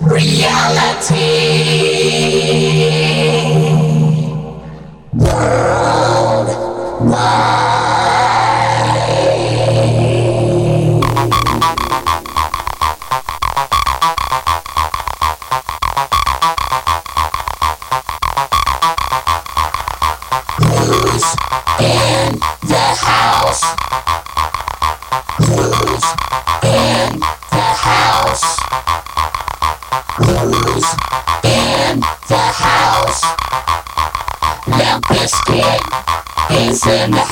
reality. Send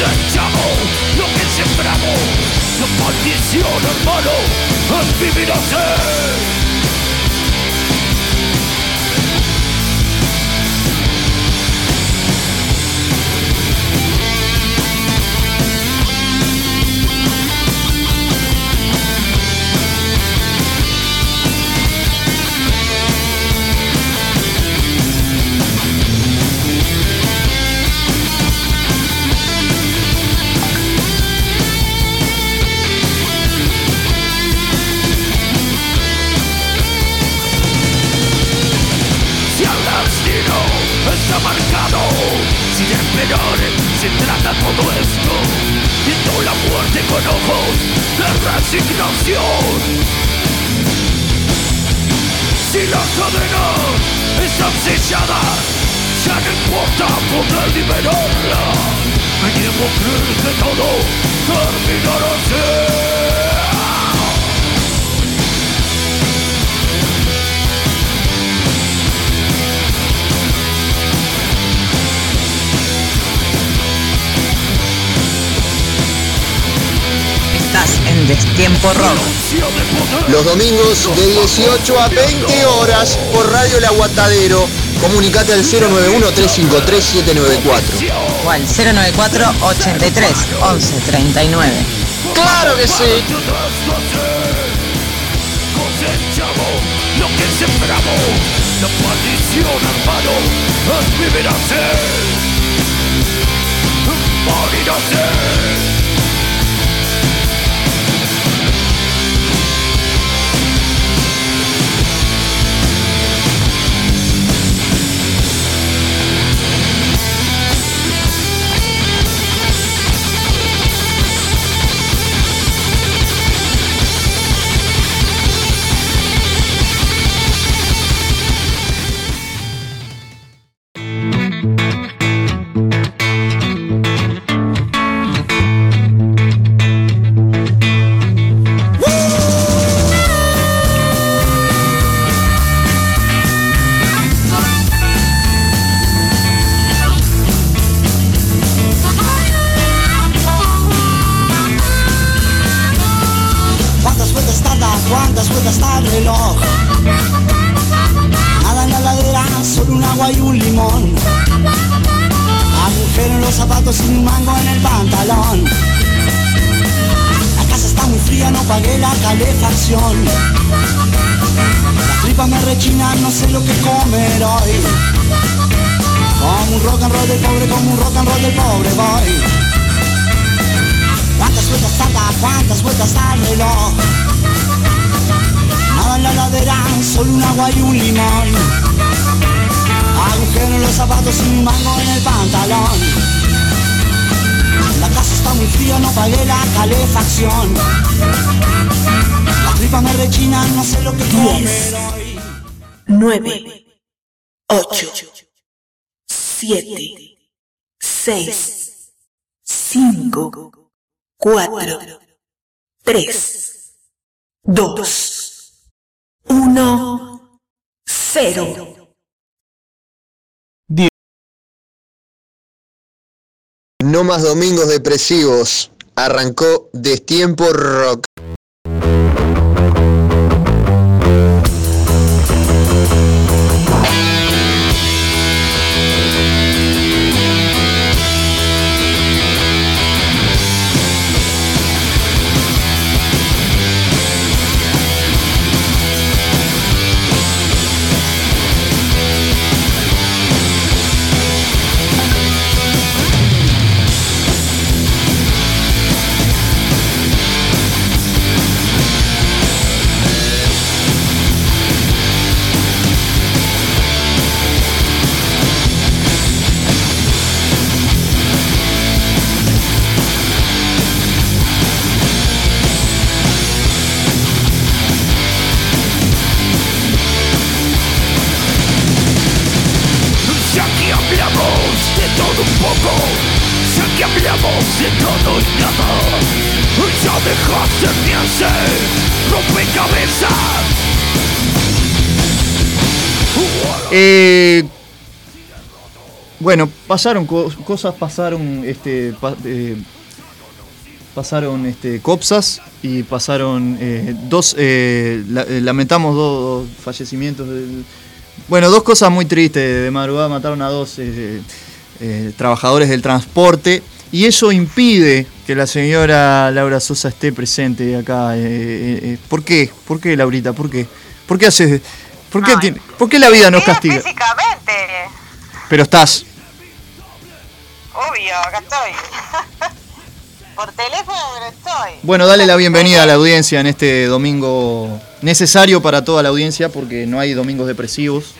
desechado lo que sembramos. La maldición, hermano, adivinase. siempre llores Si trata todo esto Viendo la muerte con ojos de resignación Si la cadena es obsesiada Ya no importa poder liberarla Me niego a creer que todo terminará así Estás en Destiempo Rock. Los domingos de 18 a 20 horas por Radio El Aguatadero. Comunicate al 091-353-794. O al 094 83 11 39. ¡Claro que sí! Lo que sembramos, la maldición es vivir morir. Las tripas me rechinan, no sé lo que comer hoy. Como un rock and roll del pobre, como un rock and roll del pobre voy. ¿Cuántas vueltas salta? ¿Cuántas vueltas al reloj? Nada en la ladera, solo un agua y un limón. Agujero en los zapatos y un mango en el pantalón. La casa está muy fría, no pagué la calefacción. Las tripas me rechinan, no sé lo que comer hoy. 9, 8, 7, 6, 5, 4, 3, 2, 1, 0. No más domingos depresivos. Arrancó Destiempo Rock. Bueno, pasaron co- cosas, pasaron este pa- eh, pasaron este copsas y pasaron eh, dos eh, la- eh, lamentamos dos fallecimientos del- bueno, dos cosas muy tristes. De madrugada mataron a dos trabajadores del transporte y eso impide que la señora Laura Sosa esté presente acá. ¿Por qué? ¿Por qué, Laurita? ¿Por qué? ¿Por qué haces? ¿Por qué, tiene- ¿por qué la vida nos castiga? Físicamente, Pero estás. Obvio, acá estoy. Por teléfono, pero estoy. Bueno, dale la bienvenida a la audiencia en este domingo necesario para toda la audiencia porque no hay domingos depresivos.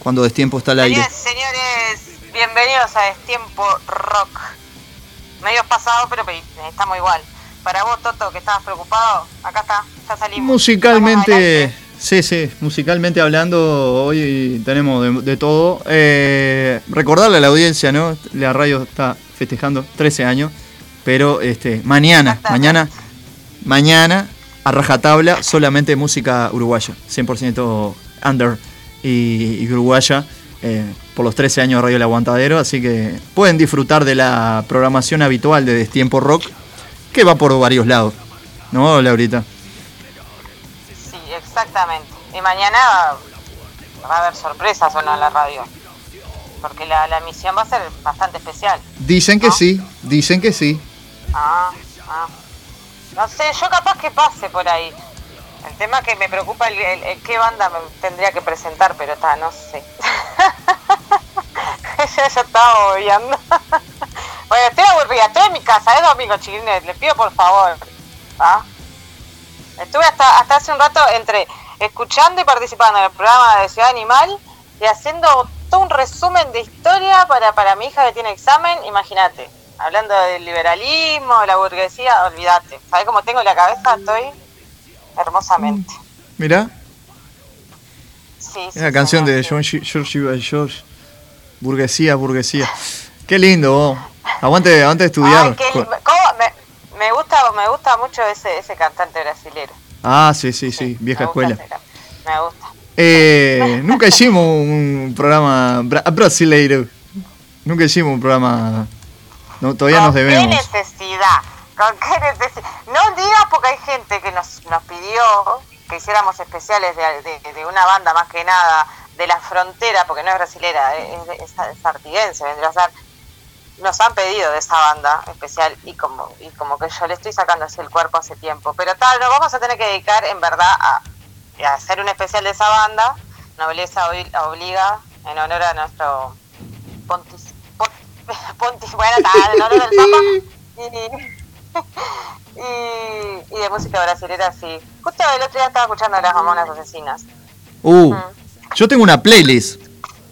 Cuando Destiempo está al aire. Señores, señores, bienvenidos a Destiempo Rock. Medio pasado, pero pe- estamos igual. Para vos, Toto, que estabas preocupado, acá está, ya salimos. Musicalmente. Sí, sí, musicalmente hablando, hoy tenemos de, de todo. Eh, recordarle a la audiencia, ¿no? La radio está festejando 13 años, pero este, mañana, mañana, mañana, a rajatabla, solamente música uruguaya, 100% under y, y uruguaya. eh, por los 13 años de Radio El Aguantadero, así que pueden disfrutar de la programación habitual de Destiempo Rock, que va por varios lados, ¿no, Laurita? Exactamente. Y mañana va a haber sorpresas o no en la radio. Porque la, la emisión va a ser bastante especial. Dicen que ¿No? sí, dicen que sí. Ah, ah. No sé, yo capaz que pase por ahí. El tema que me preocupa el, el- el qué banda me tendría que presentar, pero está, no sé. ya, ya estaba obviando. bueno, estoy aburrida, estoy en mi casa, es domingo, chiquilines, les pido por favor. ¿Ah? Estuve hasta, hasta hace un rato entre escuchando y participando en el programa de Ciudad Animal y haciendo todo un resumen de historia para, para mi hija que tiene examen, imagínate. Hablando del liberalismo, de la burguesía, olvídate. ¿Sabes cómo tengo la cabeza? Estoy hermosamente. Mirá, Sí, es sí, la canción de. John George George. Burguesía, burguesía. Qué lindo, vos. Aguante, aguante de estudiar. Ay, qué li- ¿cómo? Me, me gusta, me gusta mucho ese, ese cantante brasilero. Ah, sí, sí, sí, vieja me gusta escuela. ese Me gusta. Eh, nunca hicimos un programa bra- brasileiro. Nunca hicimos un programa. No, todavía nos ¿Con debemos. qué necesidad? ¿Con qué necesidad? No digas porque hay gente que nos, nos pidió que hiciéramos especiales de, de, una banda más que nada de la frontera, porque no es brasilera, es, es, es artiguense, vendría a ser nos han pedido de esa banda especial y como y como que yo le estoy sacando así el cuerpo hace tiempo. Pero tal, nos vamos a tener que dedicar en verdad a, hacer un especial de esa banda. Nobleza obliga en honor a nuestro Pontis, Pontis, bueno, tal, en honor al Papa. Y, y, de música brasileña, sí. Justo el otro día estaba escuchando a las mamonas asesinas. Uh, mm. yo tengo una playlist.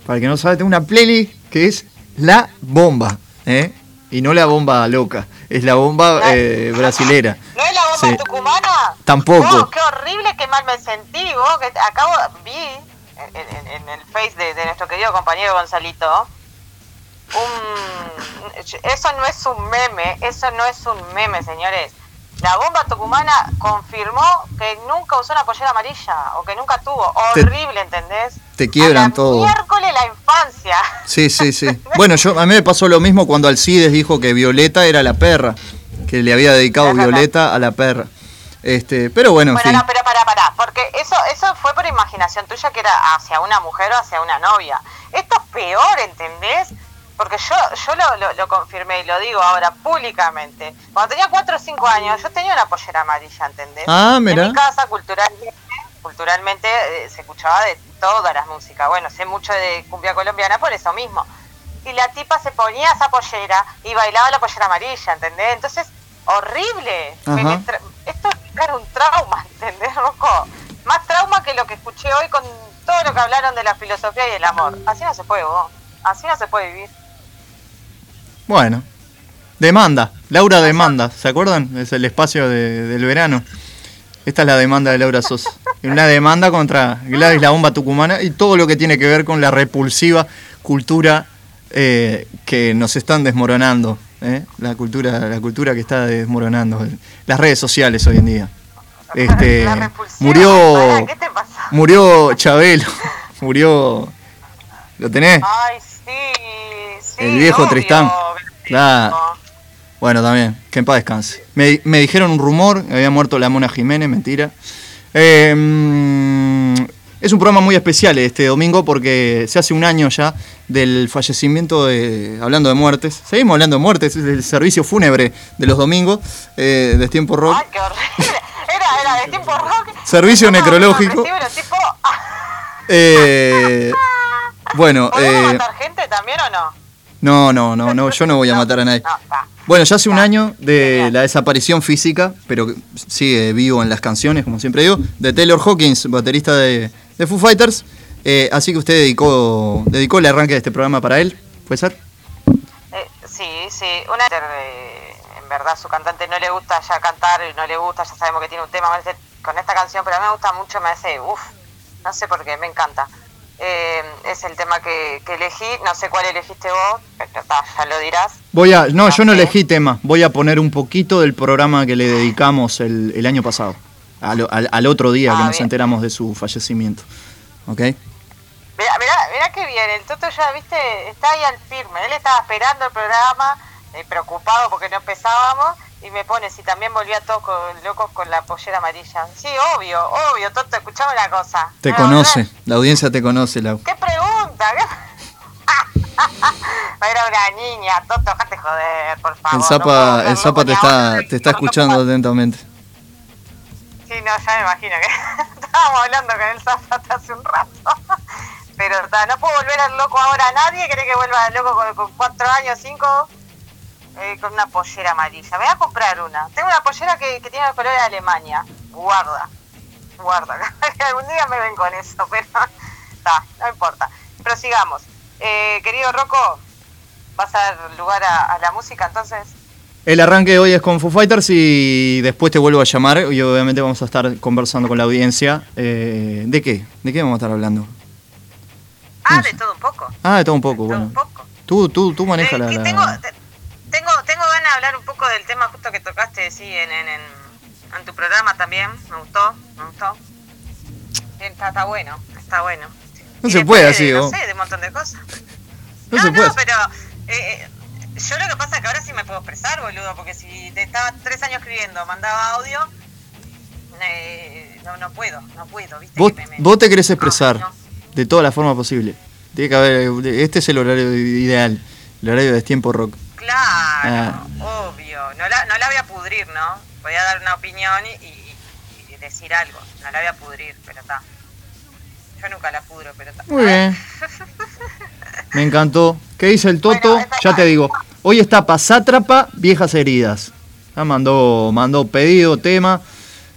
Para el que no sabe, tengo una playlist que es La Bomba. ¿Eh? Y no la bomba loca, es la bomba eh, brasilera. ¿No es la bomba tucumana? Tampoco. qué horrible, qué mal me sentí, vos, que acabo, vi en, el face de, nuestro querido compañero Gonzalito, un, eso no es un meme, eso no es un meme, señores. La bomba tucumana confirmó que nunca usó una pollera amarilla o que nunca tuvo. Horrible, ¿entendés? Te quiebran todo. Miércoles la infancia. Sí, sí, sí. bueno, yo a mí me pasó lo mismo cuando Alcides dijo que Violeta era la perra, que le había dedicado Violeta a la perra. Este, pero bueno, bueno, no, pero para, para, porque eso, eso fue por imaginación tuya que era hacia una mujer o hacia una novia. Esto es peor, ¿entendés? Porque yo, yo lo, lo, confirmé y lo digo ahora públicamente. Cuando tenía 4 o 5 años, yo tenía una pollera amarilla, ¿entendés? Ah, mira. En mi casa, culturalmente, culturalmente eh, se escuchaba de todas las músicas. Bueno, sé mucho de cumbia colombiana por eso mismo. Y la tipa se ponía esa pollera y bailaba la pollera amarilla, ¿entendés? Entonces, horrible. esto era un trauma, ¿entendés, Rocco? Más trauma que lo que escuché hoy con todo lo que hablaron de la filosofía y el amor. Así no se puede, vos. Así no se puede vivir. Bueno, demanda, Laura demanda, ¿se acuerdan? Es el espacio del verano. Esta es la demanda de Laura Sosa. Una demanda contra Gladys la bomba tucumana y todo lo que tiene que ver con la repulsiva cultura eh, que nos están desmoronando. ¿eh? La cultura, la cultura que está desmoronando. Las redes sociales hoy en día. Este, murió, murió Chabelo, murió, ¿lo tenés? Ay, sí, sí. El viejo Tristán. Claro. Bueno, también, que en paz descanse. Me, me dijeron un rumor, había muerto la Mona Jiménez, mentira. Em, es un programa muy especial este domingo porque se hace un año ya del fallecimiento de. Hablando de muertes. Seguimos hablando de muertes, del servicio fúnebre de los domingos eh, de Tiempo Rock. Ay, qué horrible. Era, era de Tiempo Rock. Servicio necrológico. Eh, bueno. Eh, matar gente también o no? No, no, no, no, yo no voy a matar a nadie. Bueno, ya hace un año de la desaparición física, pero sigue vivo en las canciones, como siempre digo, de Taylor Hawkins, baterista de, Foo Fighters. Eh, así que usted dedicó, dedicó el arranque de este programa para él, ¿puede ser? Eh, sí, sí. Una, eh, en verdad, su cantante no le gusta ya cantar, no le gusta, ya sabemos que tiene un tema con esta canción, pero a mí me gusta mucho, me hace, uff, no sé por qué, me encanta. Eh, es el tema que, elegí. No sé cuál elegiste vos, pero ya lo dirás. Voy a, no, yo no elegí tema. Voy a poner un poquito del programa que le dedicamos el, el año pasado, al, al, otro día que ah, nos enteramos de su fallecimiento. ¿Ok? Mira, mira, mira qué bien. El Toto ya, viste, está ahí al firme. Él estaba esperando el programa, eh, preocupado porque no empezábamos y me pone si también volvía todos locos con la pollera amarilla. Sí, obvio, obvio, Toto, escuchame una cosa. Te conoce, la audiencia te conoce, Lau. ¿Qué pregunta? Era una niña, Toto, déjate joder, por favor. El Zapa, el Zapa te está, te está escuchando atentamente. Sí, no, ya me imagino que estábamos hablando con el Zapa hace un rato. Pero no puedo volver al loco ahora. ¿Nadie cree que vuelva al loco con, con cuatro años, cinco? Eh, con una pollera amarilla. Me voy a comprar una. Tengo una pollera que, tiene el color de Alemania. Guarda. Guarda. Algún día me ven con eso, pero está, no importa. Prosigamos. Eh, querido Rocco, ¿vas a dar lugar a, la música entonces? El arranque de hoy es con Foo Fighters y después te vuelvo a llamar y obviamente vamos a estar conversando con la audiencia. Eh, ¿De qué? ¿De qué vamos a estar hablando? Ah, de todo un poco. Ah, de todo un poco, bueno. un poco. Tú, tú, tú manejas la... Tengo, tengo, tengo ganas de hablar un poco del tema justo que tocaste, sí, en, en, en, tu programa también. Me gustó, me gustó. Está, está bueno, está bueno. No se puede así, No sé, de un montón de cosas. No, no, no pero eh, yo lo que pasa es que ahora sí me puedo expresar, boludo, porque si te estaba tres años escribiendo, mandaba audio, eh, no, no puedo, no puedo, ¿viste? Vos, Que me- me- vos te querés expresar No, no. de toda la forma posible. Tiene que haber, este es el horario ideal, el horario de tiempo rock. Claro, Ah. obvio. No la, no la voy a pudrir, ¿no? Voy a dar una opinión y, y- y decir algo. No la voy a pudrir, pero está. Yo nunca la pudro, pero está. Muy bien. Me encantó. ¿Qué dice el Toto? Bueno, ya te digo. Hoy está Pasátrapa, Viejas Heridas. Ya mandó, mandó pedido, tema.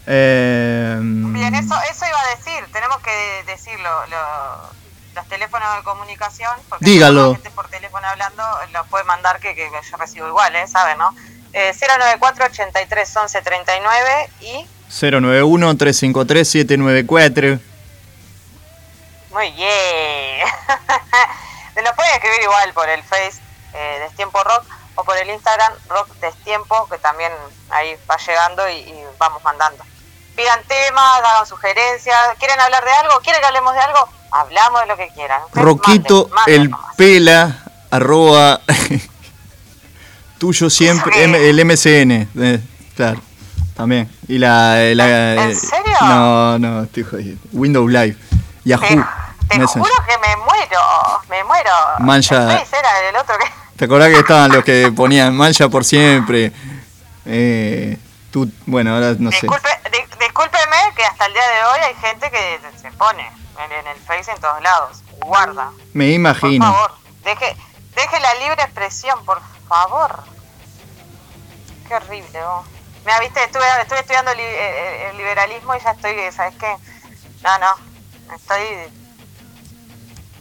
Eh, Bien, eso, eso iba a decir. Tenemos que decirlo. Lo, los teléfonos de comunicación. Porque Dígalo. gente por teléfono hablando los puede mandar que, que yo recibo igual, ¿eh? ¿Saben, no? Eh, 094 83 11 39 y. 091-353-794. Muy bien. Nos pueden escribir igual por el Face eh, Destiempo Rock o por el Instagram Rock Destiempo, que también ahí va llegando y, y vamos mandando. Pidan temas, hagan sugerencias. ¿Quieren hablar de algo? ¿Quieren que hablemos de algo? Hablamos de lo que quieran. Ustedes Roquito manden, manden el nomás. pela arroba tuyo siempre. M- el MCN eh, claro también y la, eh, la ¿En eh, serio? no no estoy jodido Windows Live Yahoo Te, te juro que me muero, me muero. Mancha- El era el otro que... ¿Te acordás que estaban los que ponían mancha por siempre? Eh, tú, bueno, ahora no sé. Disculpe, di- discúlpeme que hasta el día de hoy hay gente que se pone en, en el Face en todos lados. Guarda. Me Por imagino. favor, deje, deje la libre expresión, por favor. Qué horrible, vos. Mira, viste, estuve, estuve estudiando li- eh, el liberalismo y ya estoy, ¿sabes qué? No, no, estoy...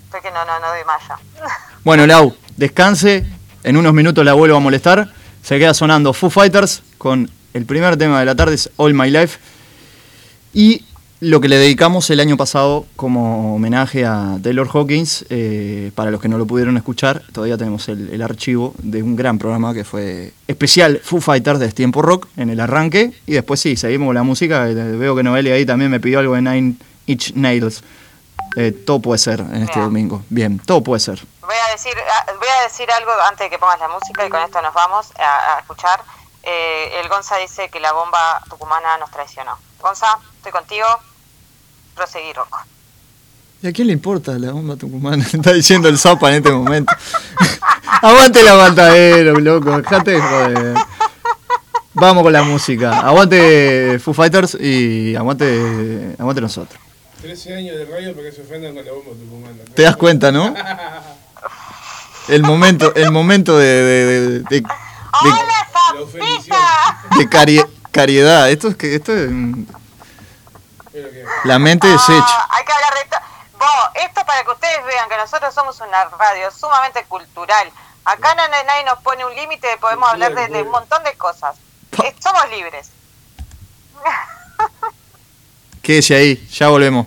Estoy que no, no, no doy más ya. Bueno, Lau, descanse. En unos minutos la vuelvo a molestar. Se queda sonando Foo Fighters con el primer tema de la tarde, es All My Life. Y lo que le dedicamos el año pasado como homenaje a Taylor Hawkins, eh, para los que no lo pudieron escuchar, todavía tenemos el, el archivo de un gran programa que fue especial Foo Fighters de Tiempo Rock en el arranque. Y después sí, seguimos con la música. Eh, Veo que Noelia ahí también me pidió algo de Nine Inch Nails. Eh, todo puede ser en este domingo. Bien, todo puede ser. Voy a decir, ah, voy a decir algo antes de que pongas la música y con esto nos vamos a, a escuchar. Eh, el Gonza dice que la bomba tucumana nos traicionó. Gonza, estoy contigo. Proseguir, Rocco. ¿Y a quién le importa la bomba tucumana? Está diciendo el Zapa en este momento. Aguante el aguantadero, loco. Dejate de joder. Vamos con la música. Aguante Foo Fighters y aguante, aguante nosotros. 13 años de radio para que se ofendan con la bomba tucumana. ¿Te das cuenta, no? El momento, el momento de, de, de, de- de- ¡Hola, La ofendición. Zapita! de cari- cariedad. Esto es que esto es la mente deshecha. Ah, hay que hablar de esto. Vos, esto para que ustedes vean que nosotros somos una radio sumamente cultural. Acá nadie nos pone un límite, podemos hablar de, de un montón de cosas. Eh, somos libres. Quédese ahí, ya volvemos.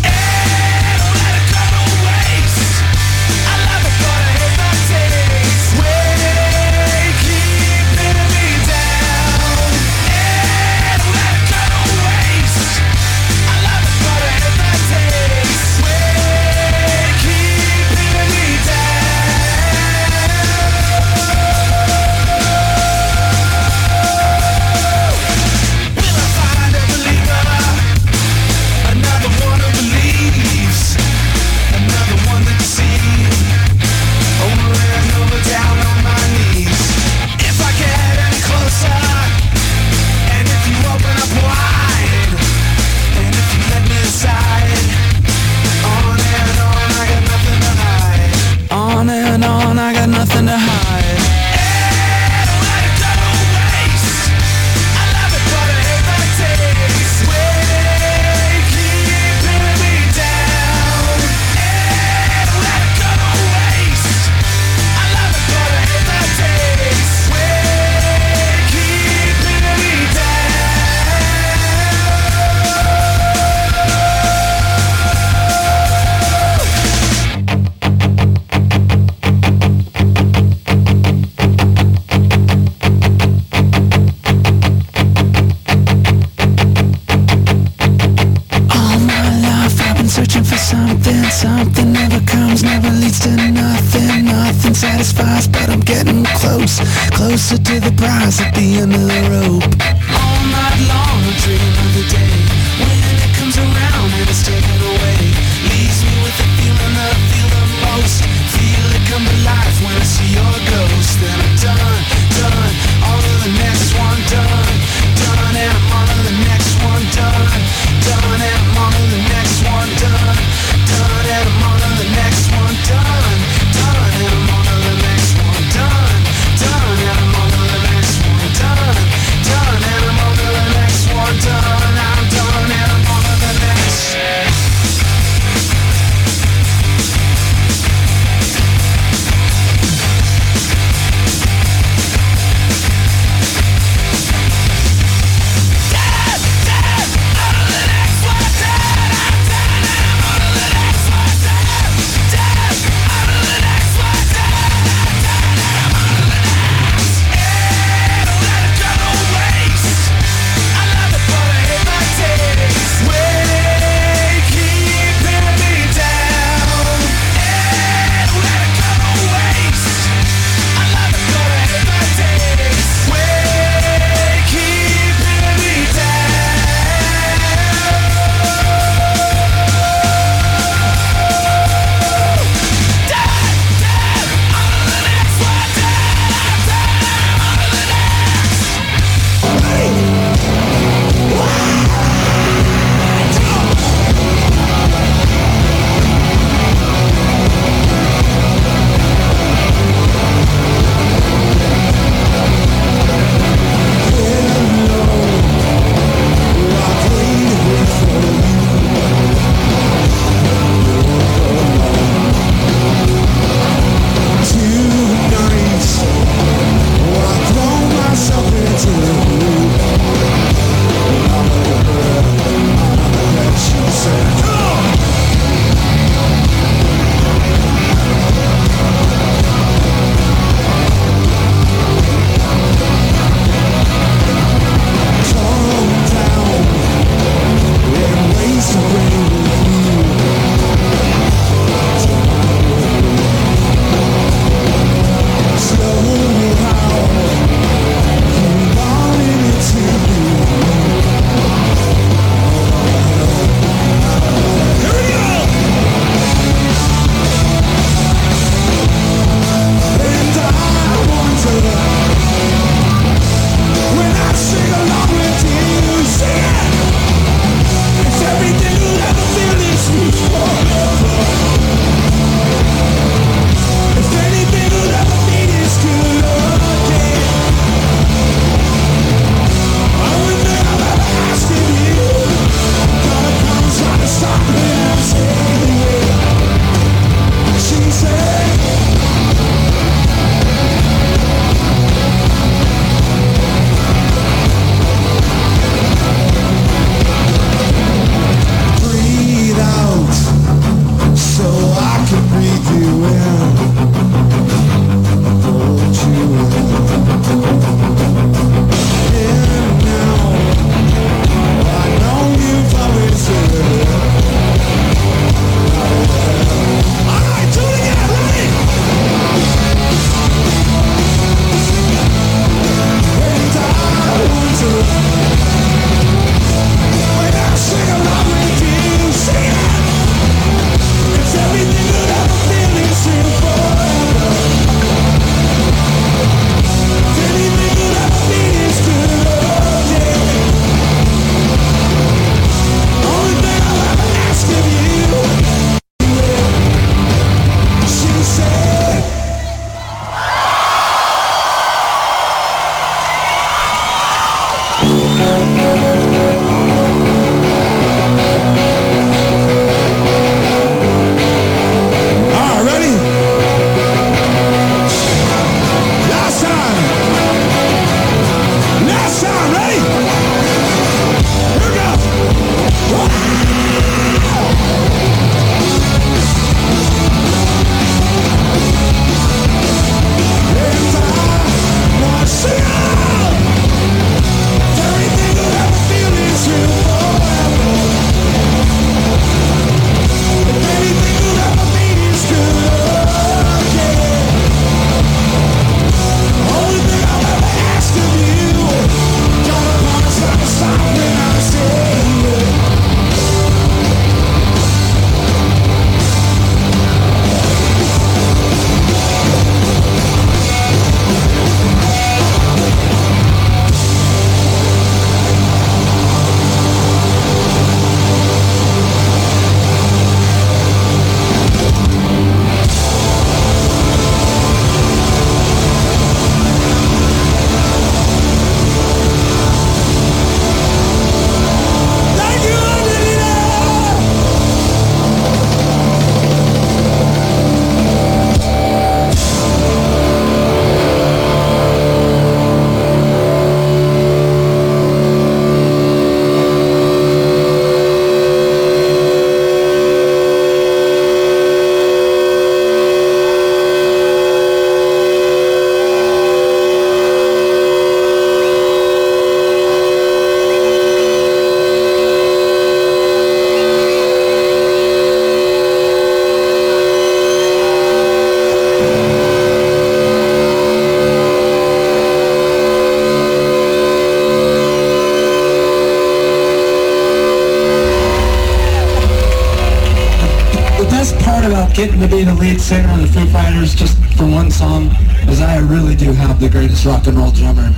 greatest rock and roll drummer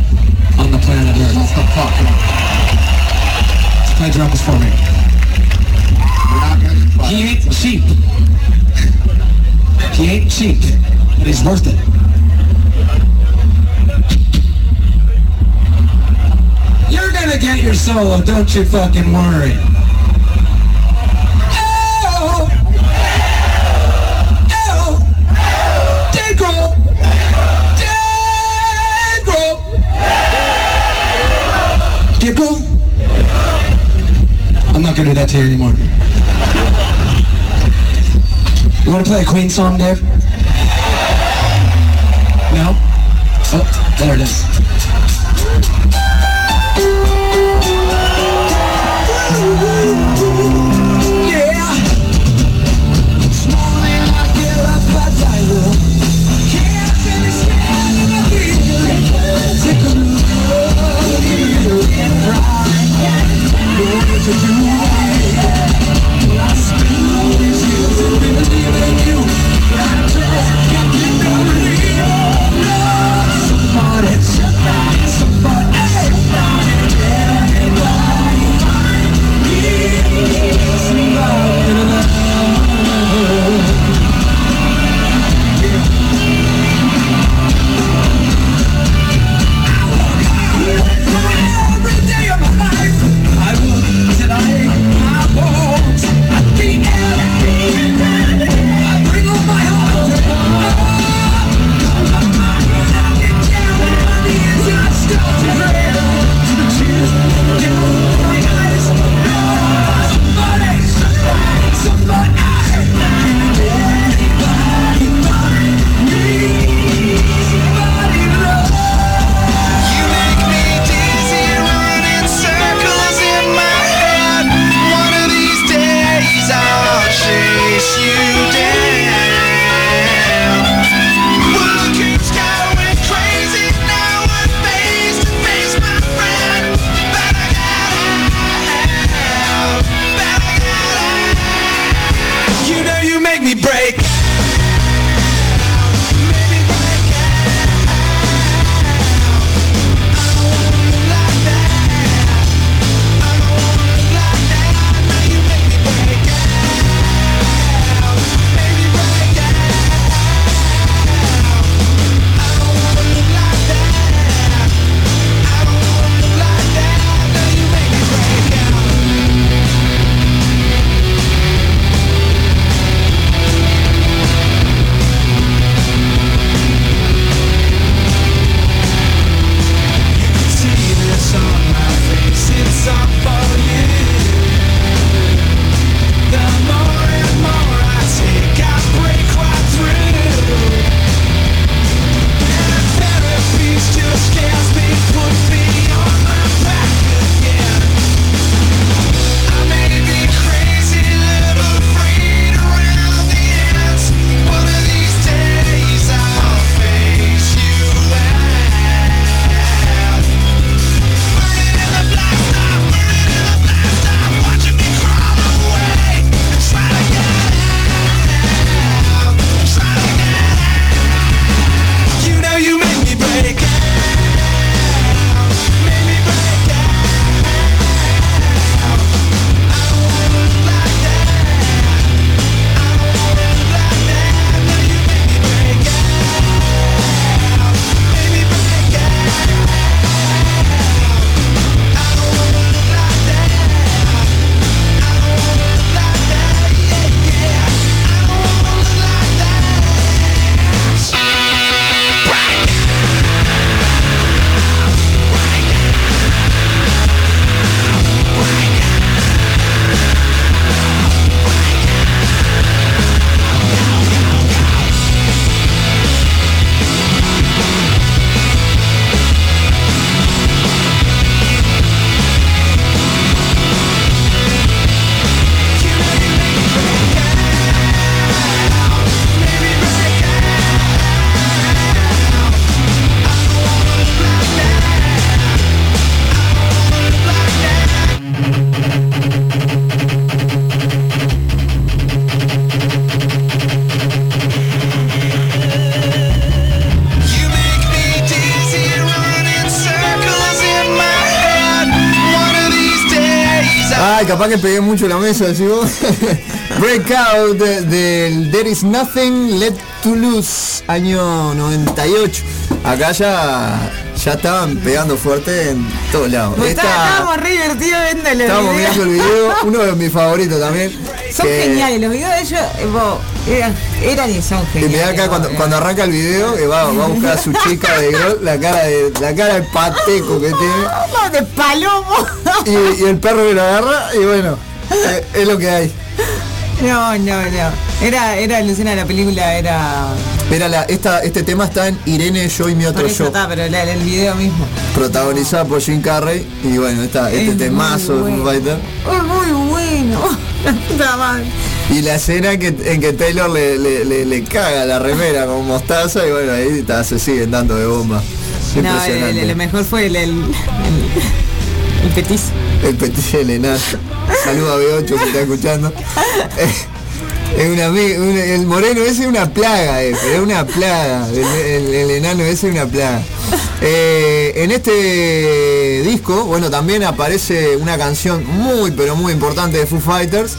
on the planet Earth. Stop talking. Just play drums for me. He ain't cheap. he ain't cheap, but he's worth it. You're gonna get your solo, don't you fucking worry. not gonna do that to you anymore. You wanna play a Queen song, Dave? No? Oh, there it is. Que pegué mucho la mesa, decís vos. Breakout de- del There is Nothing Let to Lose, año 98. Acá ya, ya estaban pegando fuerte en todos lados. Pues Esta- está- estábamos re divertidos viendo el estábamos video. mirando el video, uno de mis favoritos también. Son que- geniales, los videos de ellos eh, vos, eran, eran y son Y mirá acá cuando, vos, cuando arranca el video, que va, va a buscar a su chica de gro- la cara de la cara de pateco que tiene. No, de palomo. Y, y el perro que lo agarra y bueno, eh, es lo que hay. No, no, no. Era, era alucina la película, era. Mira, la, esta, este tema está en Irene, yo y mi otro yo, está, pero la- el video mismo. protagonizada por Jim Carrey. Y bueno, está este Es temazo muy de Foo bueno. Es muy bueno. Y la escena que, en que Taylor le, le, le- le caga la remera con mostaza y bueno, ahí está, se siguen dando de bomba. No, Impresionante. el mejor fue el, el, el, el petis. El enano. Saluda a B8 si está escuchando. Es una, el moreno ese es una plaga, eh, pero es una plaga. El, el- el enano ese es una plaga. Eh, en este disco, bueno, también aparece una canción muy, pero muy importante de Foo Fighters,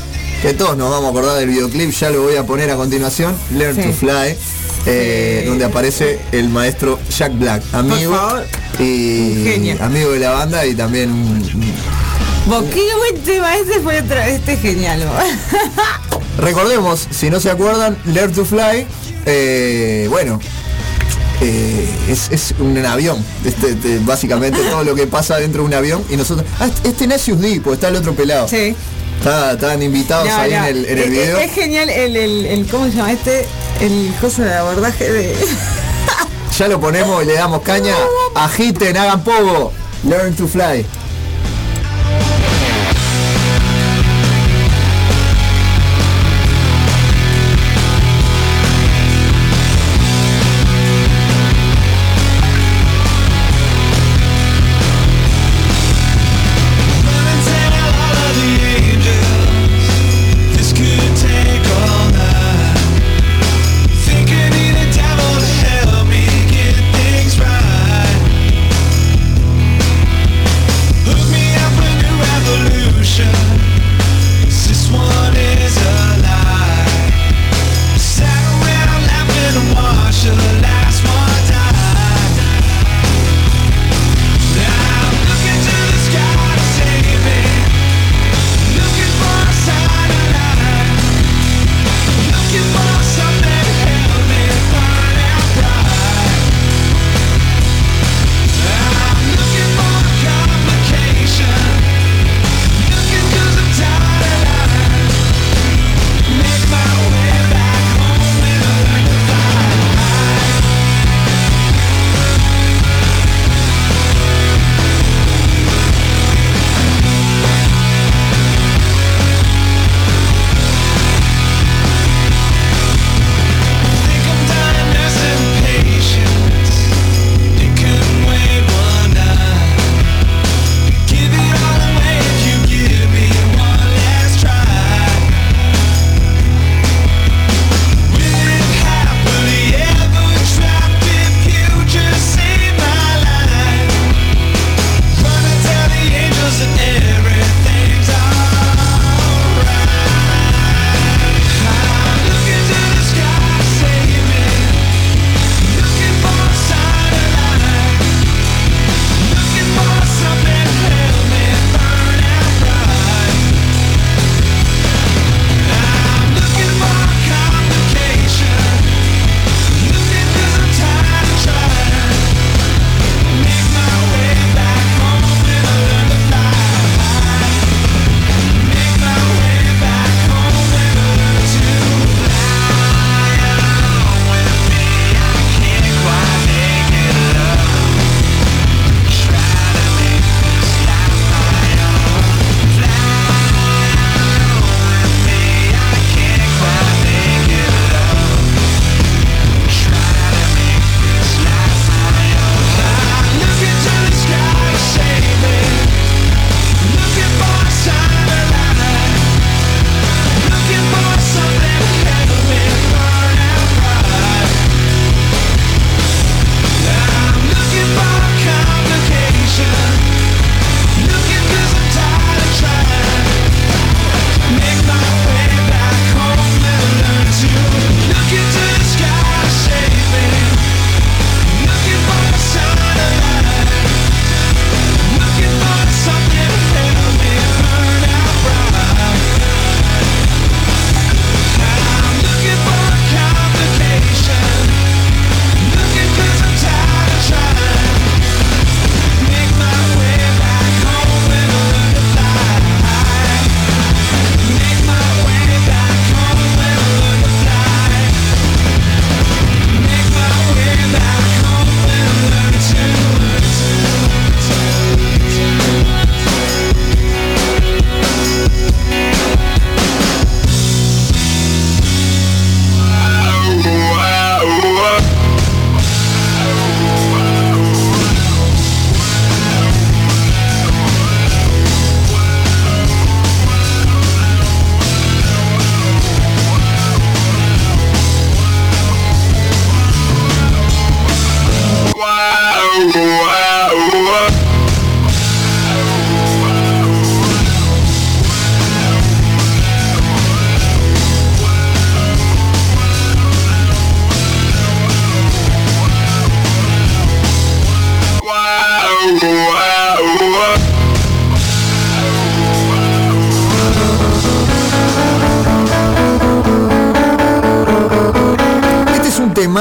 que todos nos vamos a acordar del videoclip, ya lo voy a poner a continuación, Learn Sí. to Fly, eh, Sí. donde aparece el maestro Jack Black, amigo favor. y genio. amigo de la banda y también Vos, qué buen tema, este fue otro, este es genial. vos. Recordemos, si no se acuerdan, Learn to Fly, eh, bueno, eh, es, es un avión, este, este, básicamente todo lo que pasa dentro de un avión y nosotros... Ah, este Necius D, pues está el otro pelado. Sí. Estaban invitados No, ahí no, en el, en el es- video. Es, genial el, el, el, ¿cómo se llama este? El cosa de abordaje de... Ya lo ponemos y le damos caña. Agiten, hagan pogo. Learn to Fly.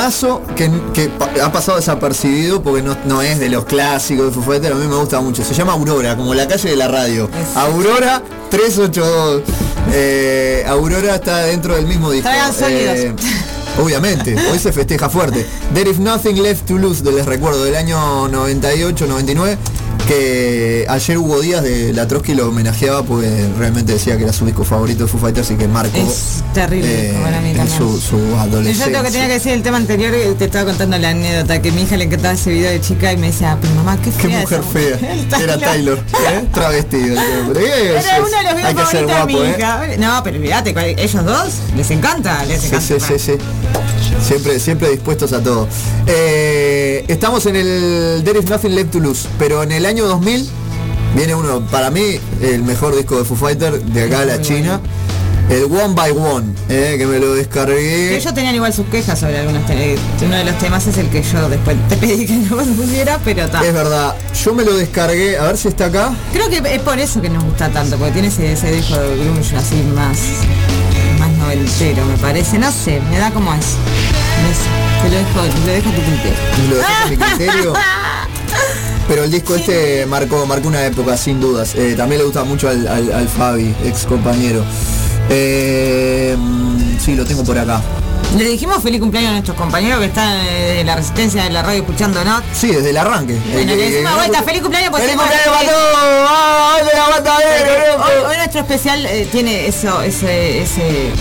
Temazo que, ha pasado desapercibido porque no, no es de los clásicos de Fighters, a mí me gusta mucho. Se llama Aurora, como la calle de la radio. Aurora 382. Eh, Aurora está dentro del mismo disco. Eh, obviamente, hoy se festeja fuerte. There is nothing left to lose, les recuerdo, del año 98-99. Que ayer hubo días de la Trotsky lo homenajeaba porque realmente decía que era su disco favorito de Foo Fighters y que marcó Es terrible, eh, para mí en también. su, su Yo adolescencia. lo que tenía que decir el tema anterior, eh, te estaba contando la anécdota que mi hija le encantaba ese video de chica y me decía, pero mamá, qué Qué fea mujer esa fea. mujer". Era Taylor, ¿eh? travestido. Pero es- Era uno de los videos hay que ser favoritos de mi guapo, ¿eh? hija. No, pero cual- ellos dos les encanta, les encanta. sí, sí, sí. Siempre, siempre dispuestos a todo. Eh, estamos en el There is Nothing Left to Lose, pero en el año 2000 viene uno, para mí, el mejor disco de Foo Fighter de acá a la China. El One by One, eh, que me lo descargué. Ellos tenían igual sus quejas sobre algunos temas. Uno de los temas es el que yo después te pedí que no pusiera, pero está. Es verdad, yo me lo descargué, a ver si está acá. Creo que es por eso que nos gusta tanto, porque tiene ese, ese disco de grunge así más, noventero, me parece. No sé, me da como es. No te lo dejo, lo dejo a tu criterio. Lo dejé a mi criterio. Pero el disco este marcó, marcó una época, sin dudas. Eh, también le gusta mucho al, al- al Fabi, ex compañero. Eh, sí, lo tengo por acá. Le dijimos feliz cumpleaños a nuestros compañeros que están eh, de la resistencia de la radio escuchándonos. Sí, desde el arranque. Bueno, Eh, le decimos eh, vuelta, feliz cumpleaños pues ¡Feliz cumpleaños para todos! ¡Ah, aguantadero, loco! Hoy, hoy nuestro especial eh, tiene eso, ese, ese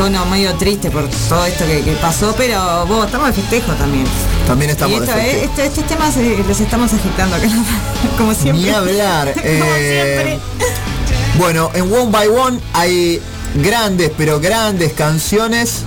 tono medio triste por todo esto que, que pasó, pero vos estamos de festejo también. También Y estamos de esto, eh, festejo. este- estos temas eh, los estamos agitando acá, como siempre. Ni hablar. como eh, siempre. Bueno, en One by One hay grandes, pero grandes canciones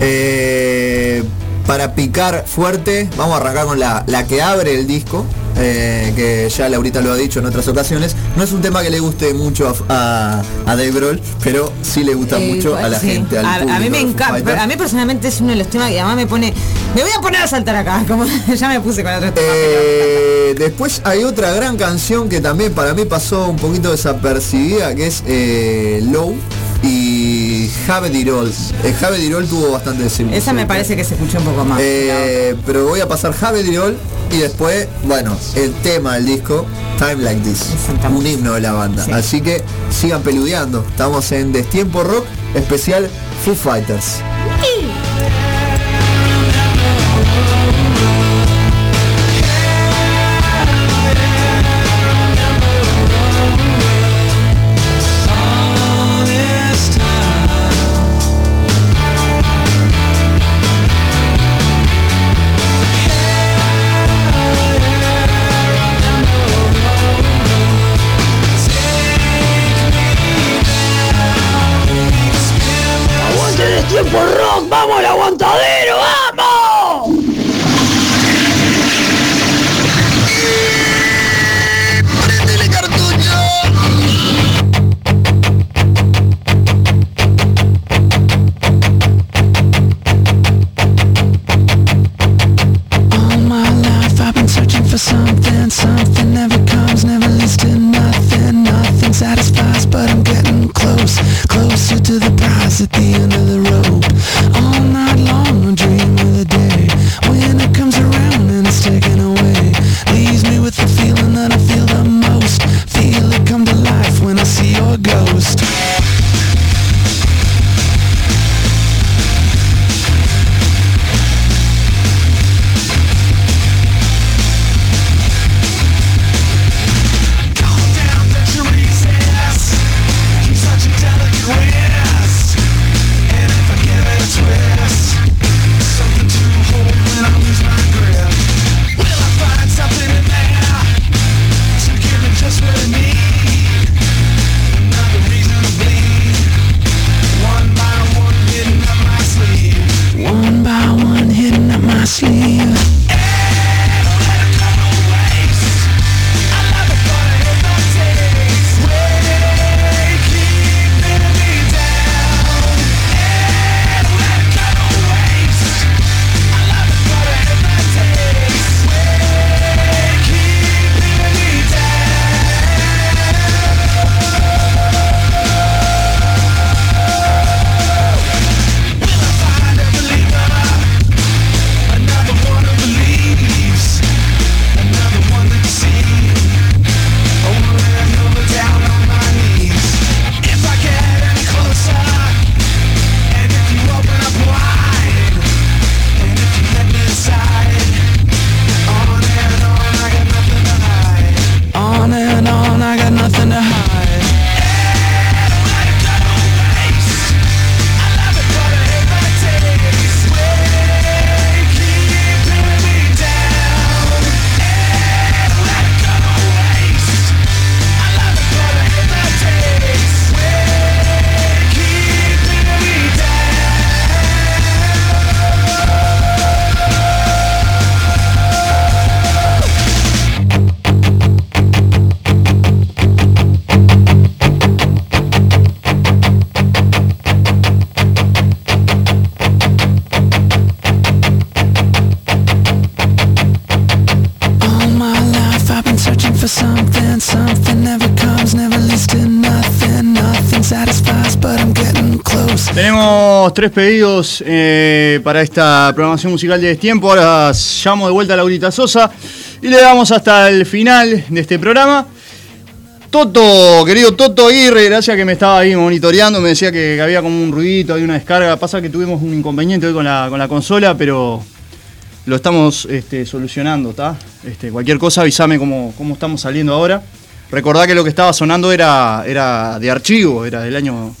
eh, para picar fuerte. Vamos a arrancar con la, la que abre el disco, eh, que ya Laurita lo ha dicho en otras ocasiones. No es un tema que le guste mucho a, a, a Dave Grohl, pero sí le gusta Eh, mucho a la sí. gente. Al a, a mí me encanta, a mí personalmente es uno de los temas que además me pone, me voy a poner a saltar acá, como ya me puse con otros temas. Eh, después hay otra gran canción que también para mí pasó un poquito desapercibida, que es eh, Low y It All. Eh, It All tuvo bastante distribución. Esa me parece que se escuchó un poco más. Eh, pero voy a pasar It All y después, bueno, el tema del disco, Time Like This, un himno de la banda. Sí. Así que sigan peludeando. Estamos en Destiempo Rock, especial Foo Fighters. ¡Aguante tiempo rock! ¡Vamos al aguantadero! ¡Vamos! Tenemos tres pedidos eh, para esta programación musical de Destiempo. Ahora llamo de vuelta a Laurita Sosa y le damos hasta el final de este programa. Toto, querido Toto Aguirre, gracias que me estaba ahí monitoreando, me decía que, había como un ruidito, había una descarga. Pasa que tuvimos un inconveniente hoy con la, con la consola, pero lo estamos este, solucionando, ¿está? Este, cualquier cosa avísame cómo, cómo estamos saliendo ahora. Recordá que lo que estaba sonando era, era de archivo, era del año,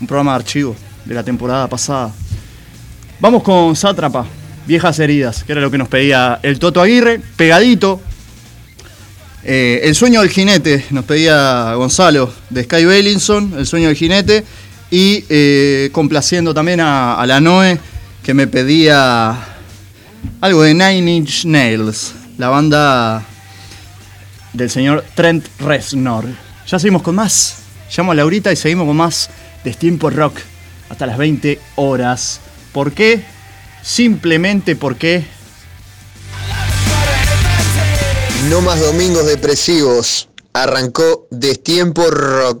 un programa de archivo de la temporada pasada. Vamos con Sátrapa, Viejas Heridas, que era lo que nos pedía el Toto Aguirre, pegadito. Eh, el sueño del jinete, nos pedía Gonzalo, de Sky Bellinson, El sueño del jinete. Y eh, complaciendo también a, la Noe, que me pedía algo de Nine Inch Nails, la banda del señor Trent Reznor. Ya seguimos con más. Llamo a Laurita y seguimos con más Destiempo Rock hasta las 20 horas. ¿Por qué? Simplemente porque No más domingos depresivos. Arrancó Destiempo Rock.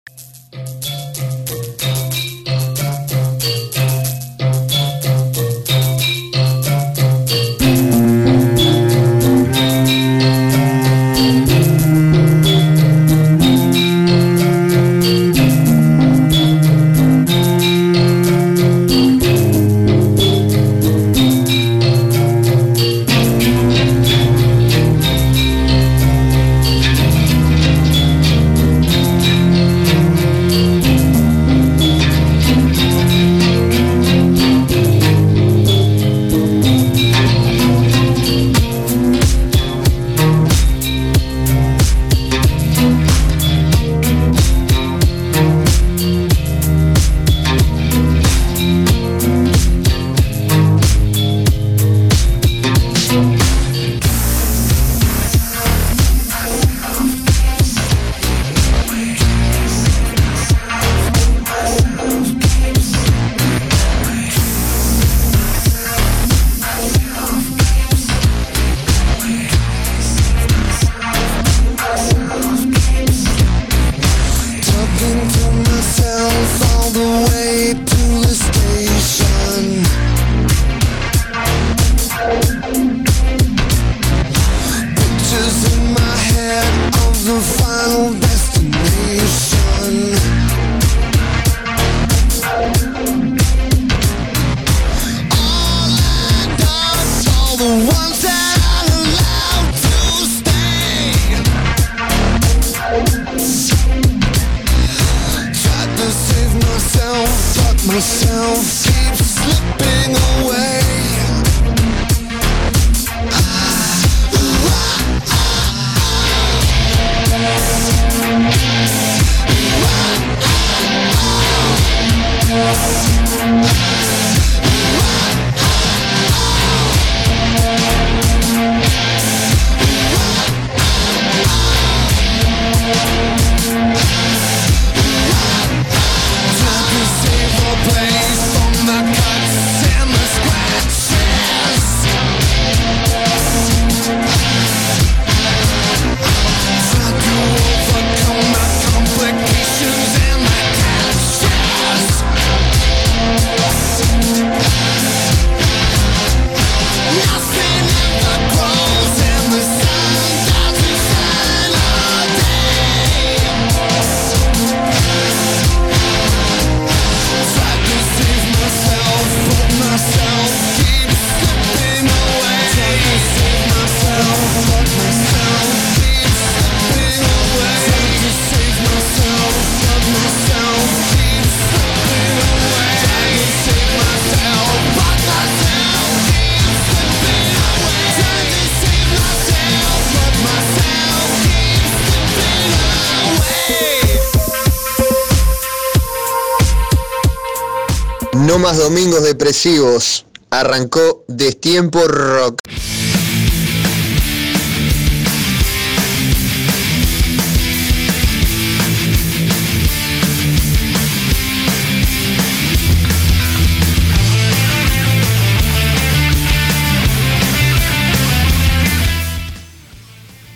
No más domingos depresivos. Arrancó Destiempo Rock.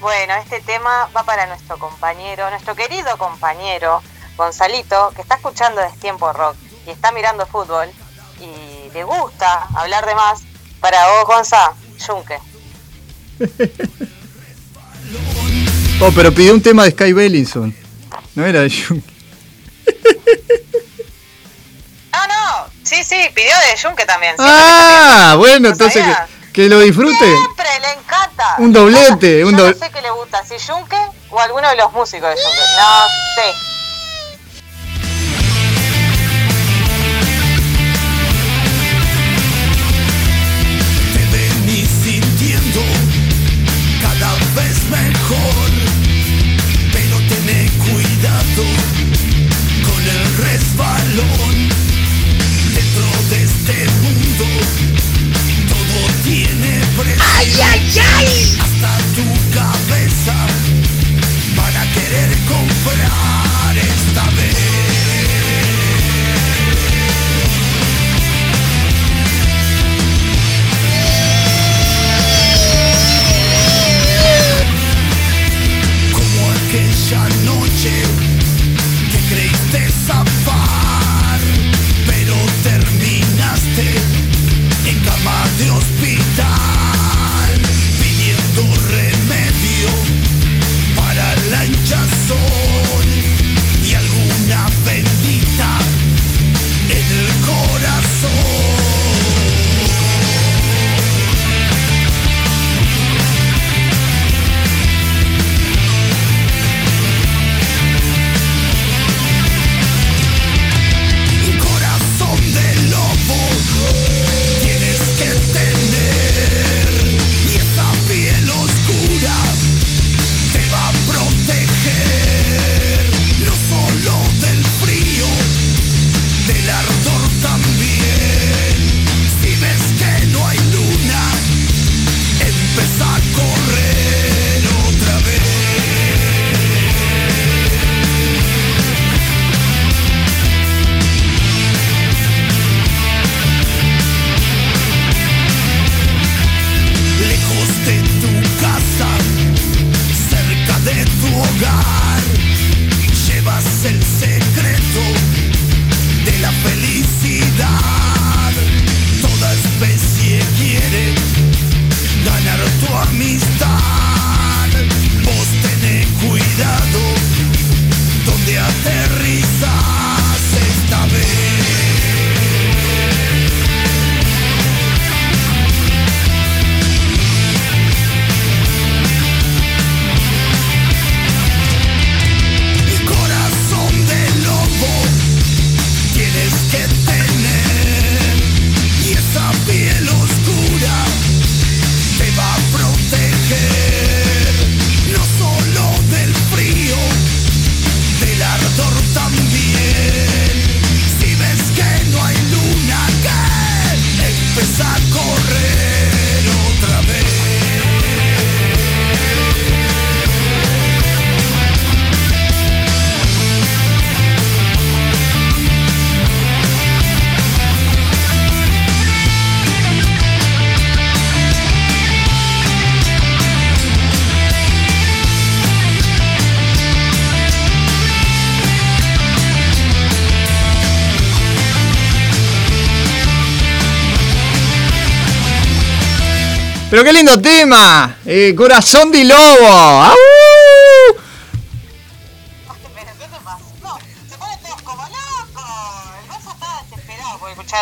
Bueno, este tema va para nuestro compañero, nuestro querido compañero Gonzalito, que está escuchando Destiempo Rock y está mirando fútbol y le gusta hablar de más. Para vos, Gonza, Yunque. Oh, pero pidió un tema de Sky Bellinson. No era de Jung. Ah, no, sí, sí, pidió de Yunque también. Ah, bueno, ¿No entonces que, que lo disfrute. Siempre le encanta. Un doblete, Yo un no doble- sé qué le gusta, si Yunque o alguno de los músicos de Yunque. No sé. Hasta tu cabeza van a querer comprar esta vez. Como aquella noche que creíste zafar, pero terminaste en cama de hospital. Tema. Eh, Corazón de lobo.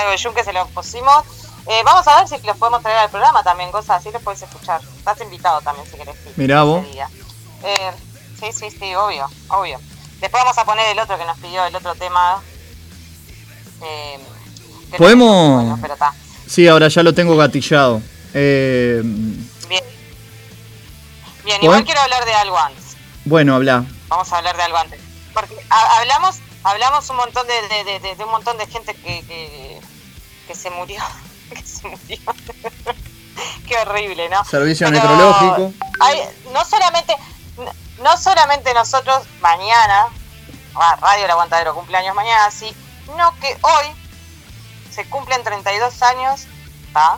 Bellún que se lo pusimos. Eh, vamos a ver si los podemos traer al programa también, cosas así los puedes escuchar. Estás invitado también si querés. Mirá vos. Eh, sí, sí, sí, obvio, obvio. Después vamos a poner el otro que nos pidió, el otro tema. Eh, no Podemos. bueno, pero. Sí, ahora ya lo tengo gatillado. Eh, Bien. Bien, ¿Podem- igual quiero hablar de algo antes. bueno, habla. Vamos a hablar de algo antes. Porque ha- hablamos hablamos un montón de, de, de- un montón de gente que, que, que se murió. que se murió. Qué horrible, ¿no? Servicio Pero necrológico. hay- no solamente no- no solamente nosotros mañana, ah, Radio El Aguantadero cumpleaños mañana, sino que hoy se cumplen 32 años ¿tá?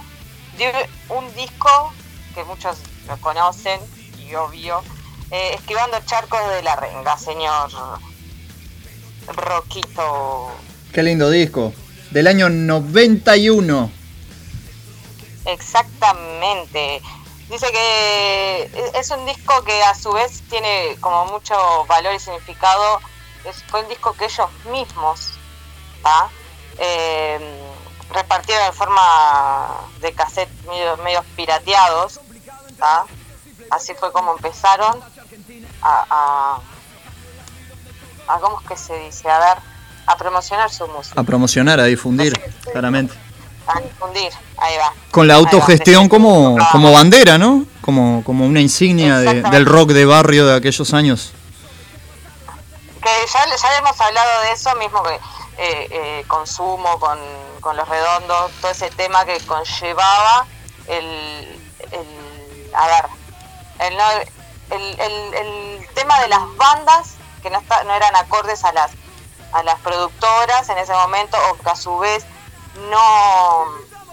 de un disco que muchos lo conocen y obvio, eh, Esquivando Charcos de la Renga, señor Roquito. Qué lindo disco. Del año 91. Exactamente. Dice que es un disco que a su vez tiene como mucho valor y significado. Es- fue un disco que ellos mismos. Eh, repartieron en forma de cassette medio, medios pirateados. ¿tá? Así fue como empezaron a, a, a- ¿Cómo es que se dice? A ver, a promocionar su música, A promocionar, a difundir, claramente. a difundir. Ahí va. Con la autogestión como, como bandera, ¿no? Como, como una insignia de- del rock de barrio de aquellos años. que ya, ya hemos hablado de eso mismo que eh, eh, consumo con, con los redondos todo ese tema que conllevaba el, el a ver el, no- el, el- el tema de las bandas que no está, no eran acordes a las a las productoras en ese momento o que a su vez no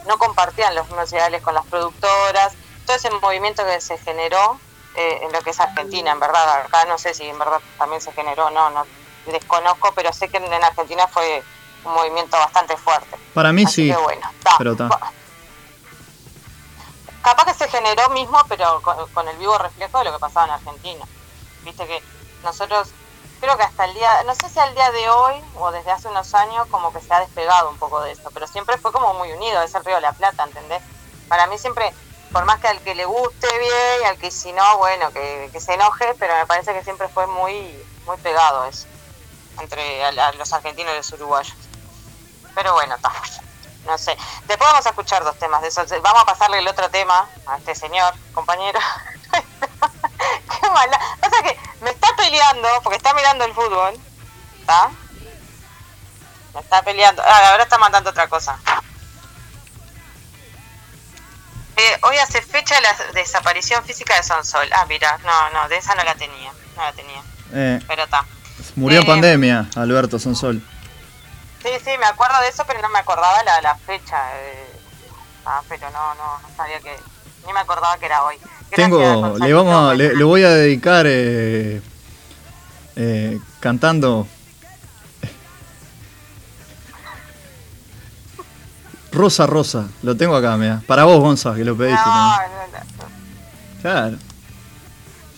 no compartían los mismos ideales con las productoras todo ese movimiento que se generó eh, en lo que es Argentina, en verdad, acá no sé si en verdad también se generó, no, no desconozco, pero sé que en en Argentina fue un movimiento bastante fuerte. Para mí Así sí. que bueno. Pero está. Capaz que se generó mismo, pero con, con el vivo reflejo de lo que pasaba en Argentina. Viste que nosotros, creo que hasta el día, no sé si al día de hoy o desde hace unos años, como que se ha despegado un poco de esto, pero siempre fue como muy unido, es el Río de la Plata, ¿entendés? Para mí siempre, por más que al que le guste bien y al que si no, bueno, que, que se enoje, pero me parece que siempre fue muy, muy pegado eso, entre a- a los argentinos y los uruguayos. Pero bueno, está. No sé. Después vamos a escuchar dos temas de eso. Vamos a pasarle el otro tema a este señor, compañero. Qué mala. Pasa que me está peleando porque está mirando el fútbol. ¿Está? Me está peleando. Ah, ahora está mandando otra cosa. Eh, hoy hace fecha la desaparición física de Sonsol. Ah, mira, no, no, de esa no la tenía. No la tenía. Eh, Pero está. murió en Eh, pandemia, Alberto Sonsol. Sí, sí, me acuerdo de eso, pero no me acordaba la, la fecha. eh. Ah, pero no, no, no sabía que. Ni me acordaba que era hoy. Gracias, Tengo, le vamos, a- le, le voy a dedicar eh, eh, cantando Rosa Rosa, lo tengo acá, mira. Para vos, Gonza, que lo pediste. No, no, no. Claro.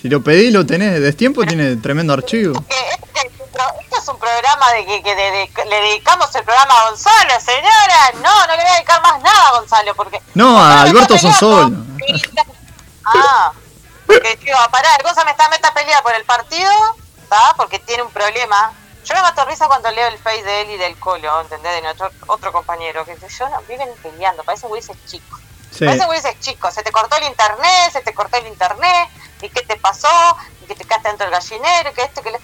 Si lo pedís, lo tenés. Destiempo tiene tremendo archivo. Es es un programa de que, que de- de- le dedicamos el programa a Gonzalo, señora. No, no le voy a dedicar más nada a Gonzalo, porque. No, a Gonzalo Alberto. Sonsol. Ah, porque digo, pará, el Gonza me está meta a pelear por el partido, ¿está? Porque tiene un problema. Yo me mato risa cuando leo el face de él y del Colo, ¿entendés? De nuestro otro compañero, que yo no, viven peleando, parece güeyes chicos. Sí. Parece güeyes chicos, se te cortó el internet, se te cortó el internet, ¿y qué te pasó? ¿Y que te quedaste dentro del gallinero? ¿Y que esto, que le...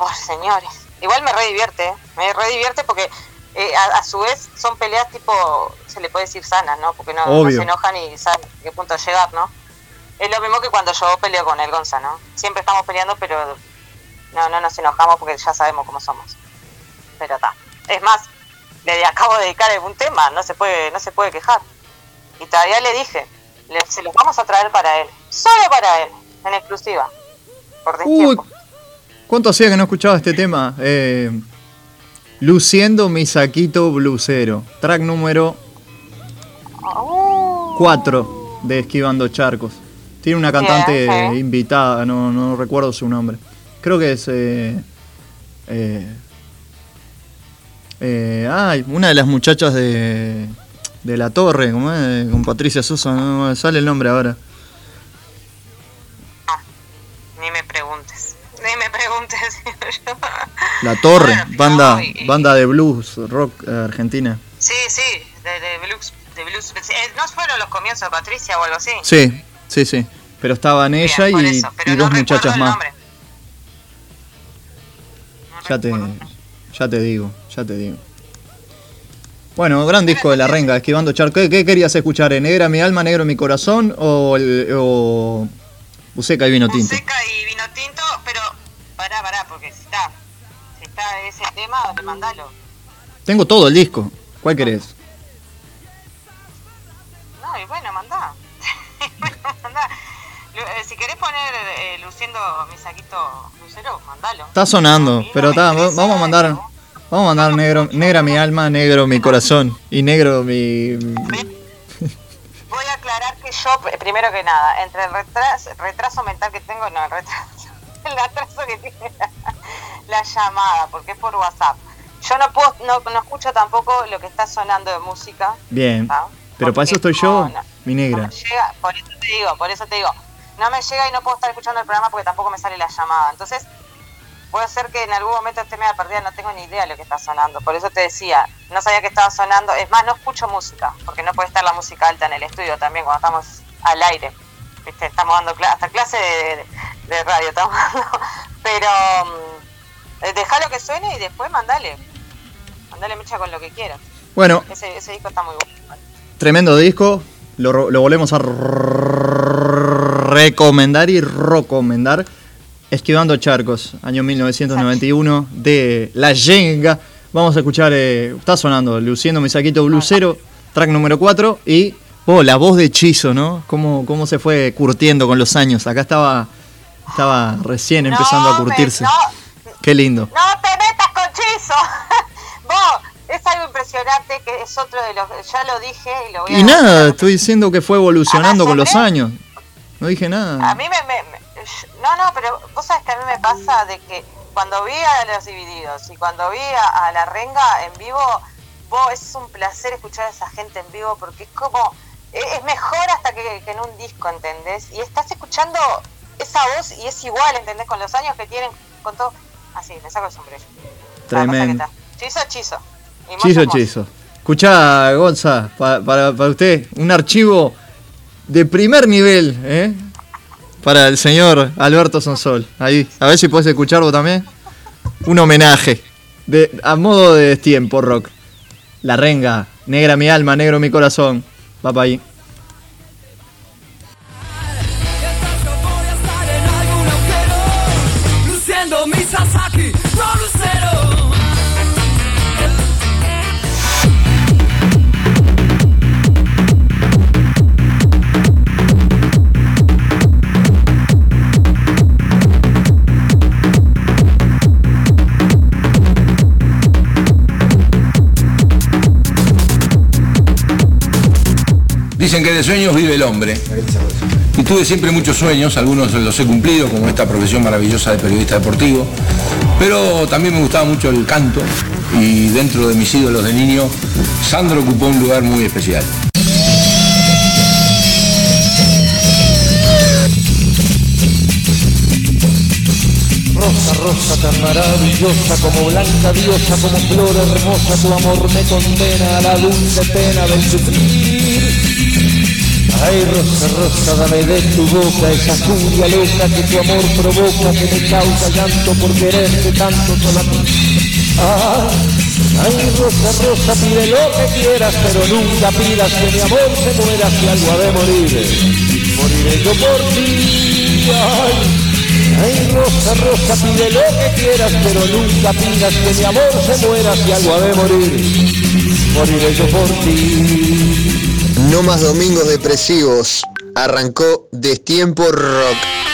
Favor, señores. Igual me re divierte, ¿eh? me re divierte porque eh, a, a su vez son peleas tipo, se le puede decir sanas, ¿no? Porque no, se enojan y saben a qué punto llegar, ¿no? Es lo mismo que cuando yo peleo con el Gonza, ¿no? Siempre estamos peleando, pero no, no nos enojamos porque ya sabemos cómo somos. Pero está. Es más, le acabo de dedicar un tema, no se puede, no se puede quejar. Y todavía le dije, le- se los vamos a traer para él. Solo para él, en exclusiva. Por Uy, destiempo. ¿Cuánto hacía que no escuchaba este tema? Eh, Luciendo mi saquito blusero. Track número Oh. 4. de Esquivando Charcos. Tiene una cantante invitada, no, no recuerdo su nombre. Creo que es. Eh, eh, eh, ay, una de las muchachas de, de La Torre, ¿cómo es? con Patricia Sosa, no sale el nombre ahora. Ni me preguntes. Yo. La Torre, Bueno, banda, no, y- banda de blues, rock eh, argentina. Sí, sí, de, de blues. De blues. Eh, ¿No fueron los comienzos de Patricia o algo así? Sí, sí, sí. Pero estaban Bien, ella y, eso, dos muchachas más. Ya te, ya te digo, ya te digo. Bueno, gran disco de La Renga, Esquivando Charcos. ¿Qué, qué querías escuchar? ¿En Negra mi alma, negro mi corazón o, el, o y vino tinto? Y pará, pará, porque si está, si está ese tema, te mandalo. Tengo todo el disco. ¿Cuál querés? No, y bueno, mandá. Bueno, mandá. Lu- eh, si querés poner eh, luciendo mi saquito lucero, mandalo. Está sonando, pero está, va- vamos a mandar vamos a mandar negro, negra mi alma, negro mi corazón y negro mi Voy a aclarar que yo, pr- primero que nada, entre el retraso, retraso mental que tengo, no, el retraso, el atraso que tiene la, la llamada, porque es por WhatsApp. Yo no puedo, no, no escucho tampoco lo que está sonando de música. Bien. Pero para eso estoy yo, mi negra. llega, por eso te digo, por eso te digo, no me llega y no puedo estar escuchando el programa porque tampoco me sale la llamada. Entonces, puede ser que en algún momento esté media perdida, no tengo ni idea de lo que está sonando. Por eso te decía, no sabía que estaba sonando. Es más, no escucho música, porque no puede estar la música alta en el estudio también cuando estamos al aire. ¿Viste? Estamos dando cla- hasta clase de, radio, estamos dando. Pero mm, eh, dejalo que suene y después mandale. Mandale mecha con lo que quieras. Bueno, Ese, ese disco está muy bueno. tremendo disco. Lo, lo volvemos a recomendar y recomendar. Esquivando Charcos, año 1991, de La Yenga. Vamos a escuchar, eh, está sonando, Luciendo mi saquito blusero, track número 4. Y, oh, la voz de Chizo, ¿no? Cómo, cómo se fue curtiendo con los años. Acá estaba, estaba recién empezando a me- curtirse. no, Qué lindo. No te metas con Chizo. Vos, es algo impresionante que es otro de los. Ya lo dije y lo voy a. Y nada, estoy diciendo que fue evolucionando con los años. No dije A nada. mí me, me- me- No, no, pero vos sabés que a mí me pasa de que cuando vi a los divididos y cuando vi a, a la renga en vivo, vos, es un placer escuchar a esa gente en vivo porque es como. Es, mejor hasta que, que en un disco, ¿entendés? Y estás escuchando esa voz y es igual, ¿entendés? Con los años que tienen, con todo. Así, me saco el sombrero. Tremendo. Chizo, chizo. Chizo, chizo. Escuchá, Gonza, pa- para, para usted, un archivo de primer nivel, ¿eh? Para el señor Alberto Sonsol. Ahí, a ver si puedes escucharlo también. Un homenaje, de, a modo de tiempo rock. La renga, negra mi alma, negro mi corazón. Va para Dicen que de sueños vive el hombre. Y tuve siempre muchos sueños, algunos los he cumplido, como esta profesión maravillosa de periodista deportivo. Pero también me gustaba mucho el canto y dentro de mis ídolos de niño, Sandro ocupó un lugar muy especial. Rosa, rosa tan maravillosa, como blanca diosa, como flor hermosa, tu amor me condena a la dulce pena del sufrir. Ay, rosa, rosa, dame de tu boca esa furia loca que tu amor provoca, que me causa llanto por quererte tanto ti. Ay, ay, rosa, rosa, pide lo que quieras, pero nunca pidas que mi amor se muera si algo ha de morir. Moriré yo por ti. Ay, Ay, rosa, rosa, pide lo que quieras, pero nunca pidas que mi amor se muera si algo ha de morir. Moriré yo por ti. No más domingos depresivos. Arrancó Destiempo Rock.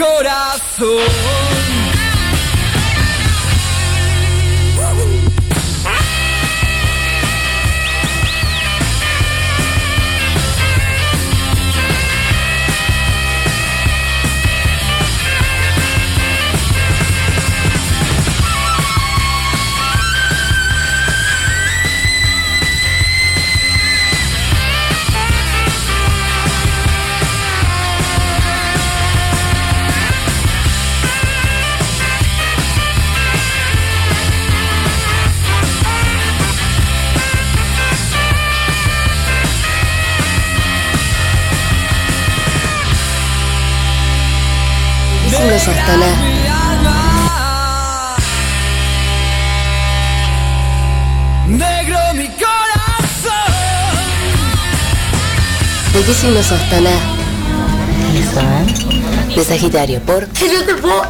Corazón. ¿De qué signo sos, Tana? De Sagitario, por... Que no te puedo.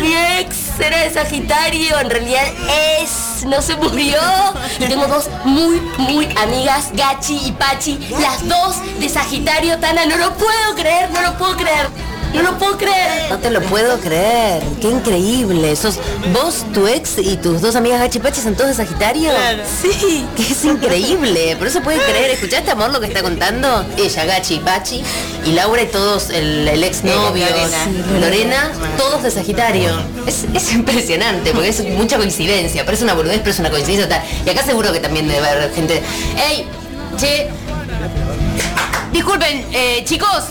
Mi ex era de Sagitario, en realidad es, no se murió. Y tengo dos muy, muy amigas, Gachi y Pachi, las dos de Sagitario, Tana, no lo puedo creer, no lo puedo creer. No lo puedo creer. No te lo puedo creer. Qué increíble. Sos vos, tu ex y tus dos amigas Gachi Pachi son todos de Sagitario. Sí. Que es increíble. Pero se puede creer. ¿Escuchaste, amor, lo que está contando? Ella, Gachi Pachi. Y Laura y todos, el, el ex novio. Lorena. Lorena, todos de Sagitario. Es, es impresionante porque es mucha coincidencia. Parece una boludez, pero es una coincidencia. Y acá seguro que también debe haber gente. ¡Ey! Che. Disculpen, eh, chicos.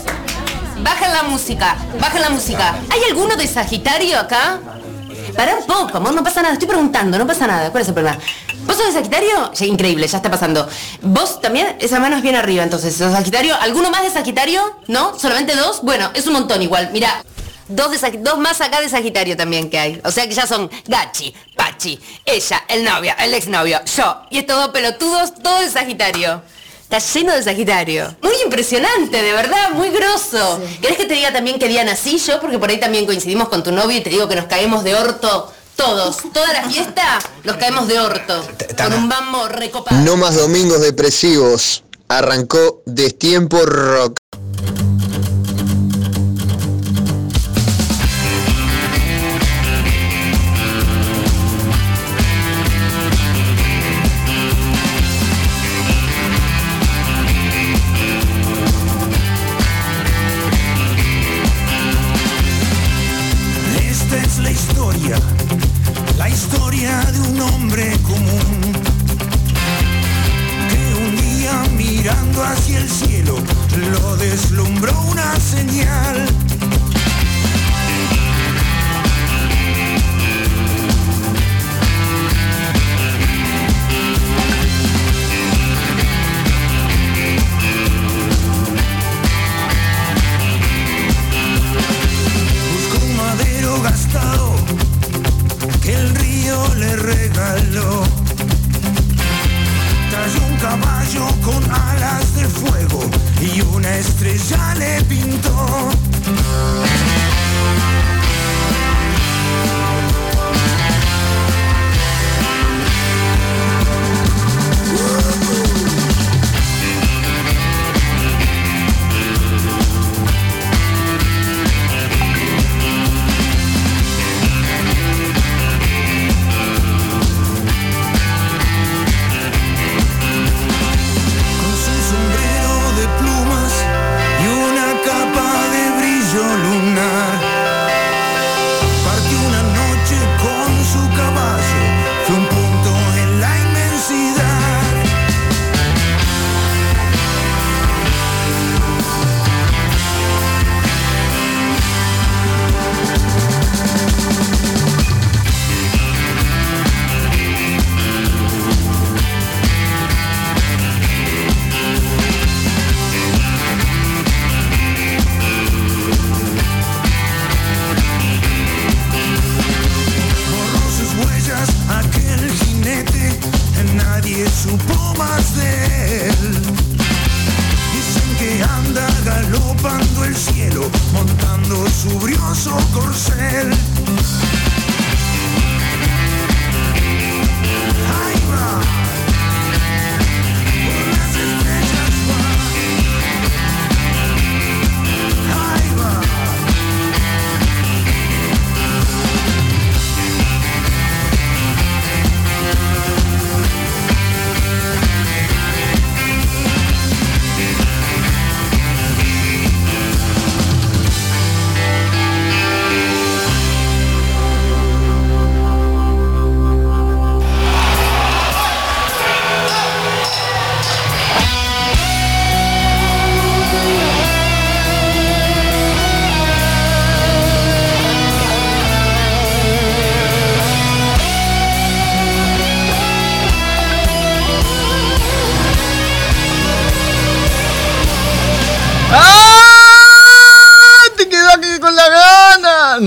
Bajen la música, bajen la música. ¿Hay alguno de Sagitario acá? Para un poco, amor, no pasa nada. Estoy preguntando, no pasa nada. ¿Cuál es el problema? ¿Vos sos de Sagitario? Increíble, ya está pasando. ¿Vos también? Esa mano es bien arriba, entonces. ¿Sos Sagitario? ¿Alguno más de Sagitario? ¿No? ¿Solamente dos? Bueno, es un montón igual. Mira, dos, de dos más acá de Sagitario también que hay. O sea que ya son Gachi, Pachi, ella, el novio, el exnovio, yo. Y estos dos pelotudos, todo de Sagitario. Está lleno de Sagitario. Muy impresionante, de verdad, muy grosso. ¿Querés que te diga también qué día nací yo? Porque por ahí también coincidimos con tu novio y te digo que nos caemos de orto todos. Toda la fiesta nos caemos de orto. Con un bambo recopado. No más domingos depresivos. Arrancó Destiempo Rock. La historia de un hombre común que un día mirando hacia el cielo lo deslumbró una señal. Caballo con alas de fuego y una estrella le pintó.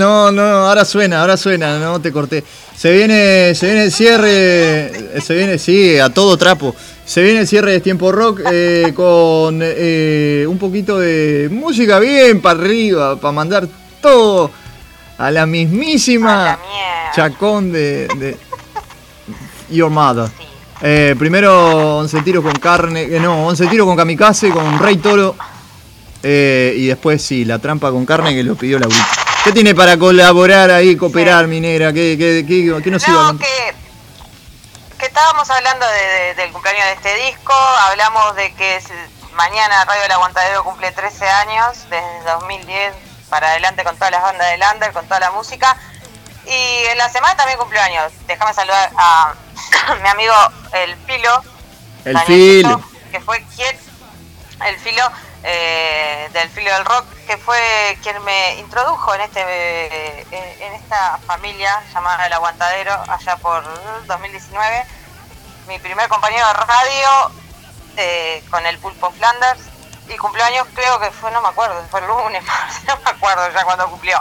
No, no, ahora suena, ahora suena, no te corté. Se viene, se viene el cierre, se viene, sí, a todo trapo. Se viene el cierre de Tiempo Rock eh, con eh, un poquito de música bien para arriba, para mandar todo a la mismísima chacón de, de Your Mother. Eh, primero 11 tiros con carne, no, 11 tiros con kamikaze, con Rey Toro. eh, y después sí, la trampa con carne que lo pidió la ¿Qué tiene para colaborar ahí, cooperar, minera? ¿Qué, qué, qué, qué nos iba a No, que, que estábamos hablando de- de- del cumpleaños de este disco, hablamos de que mañana Radio El Aguantadero cumple 13 años, desde 2010 para adelante con todas las bandas de Lander, con toda la música. Y en la semana también cumplió años. Déjame saludar a mi amigo El Filo, El filo. que fue quien, el Filo eh, del Filo del Rock, que fue quien me introdujo en este eh, en esta familia llamada El Aguantadero allá por 2019. Mi primer compañero de radio eh, con el Pulpo Flanders y cumpleaños creo que fue, no me acuerdo, fue el lunes, no me acuerdo ya cuando cumplió.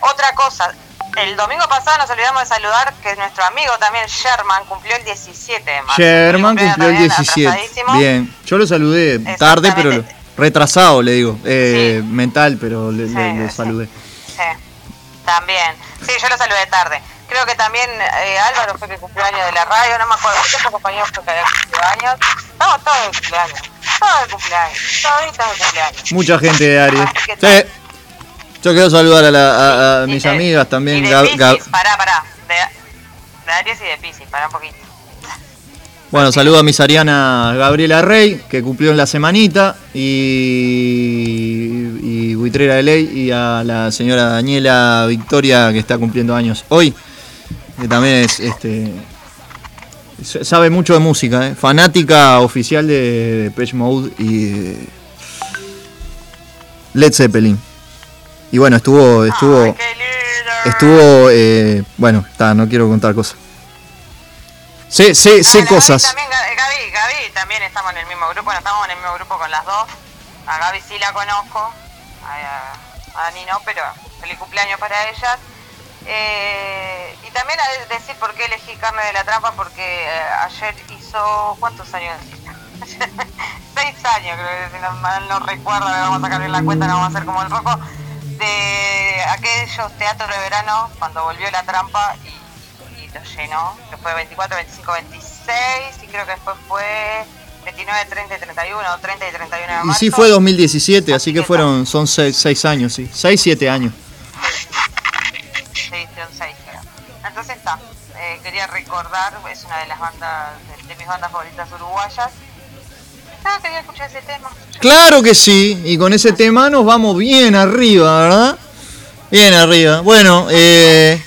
Otra cosa, el domingo pasado nos olvidamos de saludar que nuestro amigo también Sherman cumplió el 17 de marzo. Sherman cumplió el cumpleaños también, 17. atrasadísimo. Bien, yo lo saludé tarde, pero retrasado, le digo. Eh, Mental, pero le, le- le saludé. Sí, también. Sí, yo lo saludé tarde. Creo que también eh, Álvaro fue que cumplió años de la radio, no me acuerdo. Muchos compañeros fue que había cumplido años. Estamos todos de cumpleaños. Todos de cumpleaños. Toditos de cumpleaños. Mucha gente de Aries. ¿Qué Sí. Yo quiero saludar a, la- a- a mis amigas Y también. de Gab- Piscis, Gab- pará, pará. De, de Aries y de Piscis, pará un poquito. Bueno, saludo a mis Ariana Gabriela Rey, que cumplió en la semanita, y, y Buitrera de Ley, y a la señora Daniela Victoria, que está cumpliendo años hoy, que también es este Sabe mucho de música, ¿eh? fanática oficial de Depeche Mode y de Led Zeppelin. Y bueno, estuvo, estuvo, estuvo, eh, bueno, está, no quiero contar cosas. Sé, sé, sé cosas. También Ga- Gaby, Gaby también estamos en el mismo grupo, no estamos en el mismo grupo con las dos. A Gaby sí la conozco, a, a Dani no, pero feliz cumpleaños para ellas. Eh, y también a de- decir por qué elegí carne de la trampa, porque eh, ayer hizo, ¿cuántos años? Seis años, creo que si no, mal no recuerdo, vamos a bien la cuenta, no vamos a hacer como el roco, de aquellos teatros de verano, cuando volvió la trampa y lo llenó, que fue 24, 25, 26, y creo que después fue 29, 30 y 31, o 30 y 31 de Y marzo. sí fue 2017, así que fueron, son seis, seis años, sí. Seis, siete años. Sí, son seis, creo. Entonces está. eh, quería recordar, es una de las bandas, de, de mis bandas favoritas uruguayas. Ah, quería escuchar ese tema. Claro que sí, y con ese tema nos vamos bien arriba, ¿verdad? Bien arriba. Bueno, eh,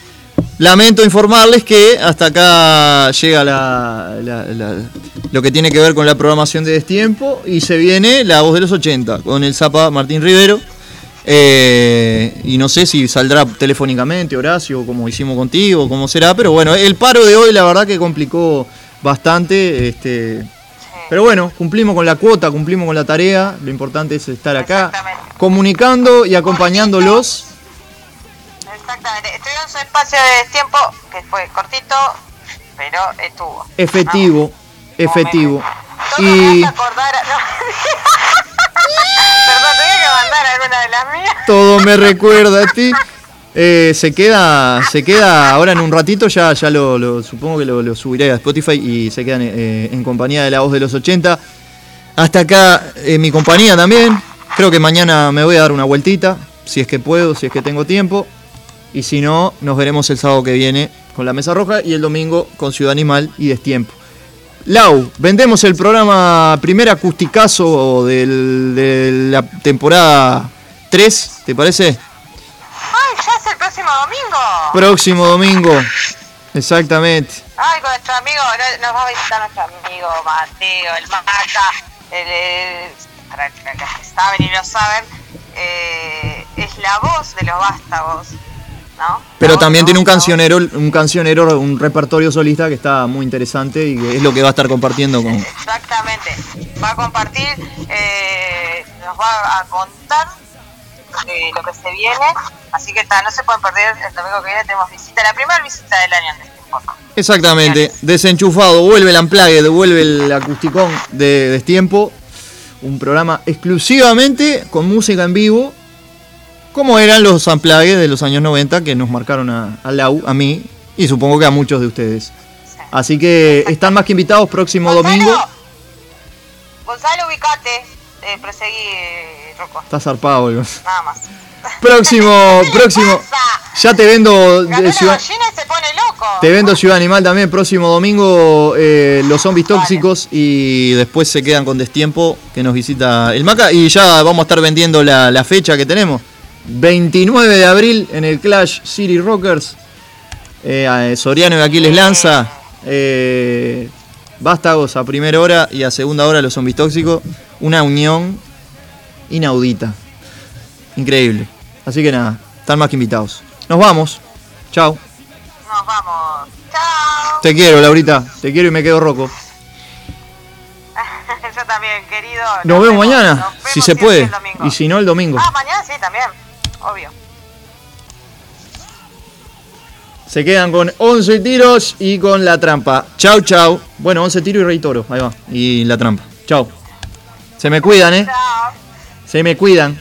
lamento informarles que hasta acá llega la, la- la- lo que tiene que ver con la programación de Destiempo y se viene la voz de los 80 con el Zapa Martín Rivero. Eh, y no sé si saldrá telefónicamente, Horacio, como hicimos contigo, cómo será, pero bueno, el paro de hoy la verdad que complicó bastante. Este, pero bueno, cumplimos con la cuota, cumplimos con la tarea. Lo importante es estar acá comunicando y acompañándolos. Exactamente. Estuvieron en su espacio de tiempo, que fue cortito, pero estuvo. Efectivo, efectivo. Todo me Y hace acordar. a- no. Perdón, tenía que mandar alguna de las mías. todo me recuerda a ti. Eh, se queda, se queda ahora en un ratito, ya, ya lo, lo- supongo que lo, lo subiré a Spotify y se quedan eh, en compañía de la voz de los 80. Hasta acá eh, mi compañía también. Creo que mañana me voy a dar una vueltita, si es que puedo, si es que tengo tiempo. Y si no, nos veremos el sábado que viene con la Mesa Roja y el domingo con Ciudad Animal y Destiempo. Lau, vendemos el programa primer acusticazo del- de la temporada 3, ¿te parece? Ay, ya es el próximo domingo. Próximo domingo. Exactamente. Ay, con nuestro amigo, no- nos va a visitar nuestro amigo Mateo, el Maca, el, el- para los que saben y no saben, eh, es la voz de los vástagos, ¿no? Pero también tiene un cancionero, un cancionero, un repertorio solista que está muy interesante y que es lo que va a estar compartiendo con. Exactamente. Va a compartir, eh, nos va a contar eh, lo que se viene, así que ta, no se pueden perder el domingo que viene, tenemos visita, la primera visita del año en este. Exactamente. Desenchufado, vuelve el Unplugged, vuelve el acusticón de Destiempo. Un programa exclusivamente con música en vivo. Como eran los Unplugged de los años 90 que nos marcaron a, a Lau, a mí y supongo que a muchos de ustedes. Así que están más que invitados próximo domingo. Gonzalo, ubicate, eh, proseguí, eh, Rocco. Está zarpado, boludo. Nada más. Próximo, próximo. Ya te vendo de Ciudad, Gallina y se pone loco. te vendo Ciudad Animal también. Próximo domingo eh, los zombies tóxicos y después se quedan con Destiempo que nos visita el Maca y ya vamos a estar vendiendo la, la fecha que tenemos. 29 de abril en el Clash City Rockers. Eh, a Soriano y Aquiles Lanza. Eh, Vástagos a primera hora y a segunda hora los zombies tóxicos. Una unión inaudita. Increíble. Así que nada, están más que invitados. Nos vamos. Chao. Nos vamos. Chao. Te quiero, Laurita. Te quiero y me quedo roco. Yo también, querido. Nos vemos mañana, nos si se puede. Y si no, el domingo. Ah, mañana sí, también. Obvio. Se quedan con 11 tiros y con la trampa. Chau, chau. Bueno, 11 tiros y rey toro. Ahí va. Y la trampa. Chau. Se me cuidan, ¿eh? Se me cuidan.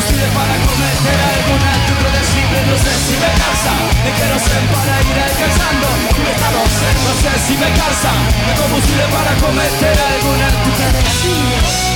De combustible para cometer algún acto impredecible, no sé si me cansa, me quedo sin para ir alcanzando estado ser, no sé si me cansa de combustible para cometer algún acto impredecible.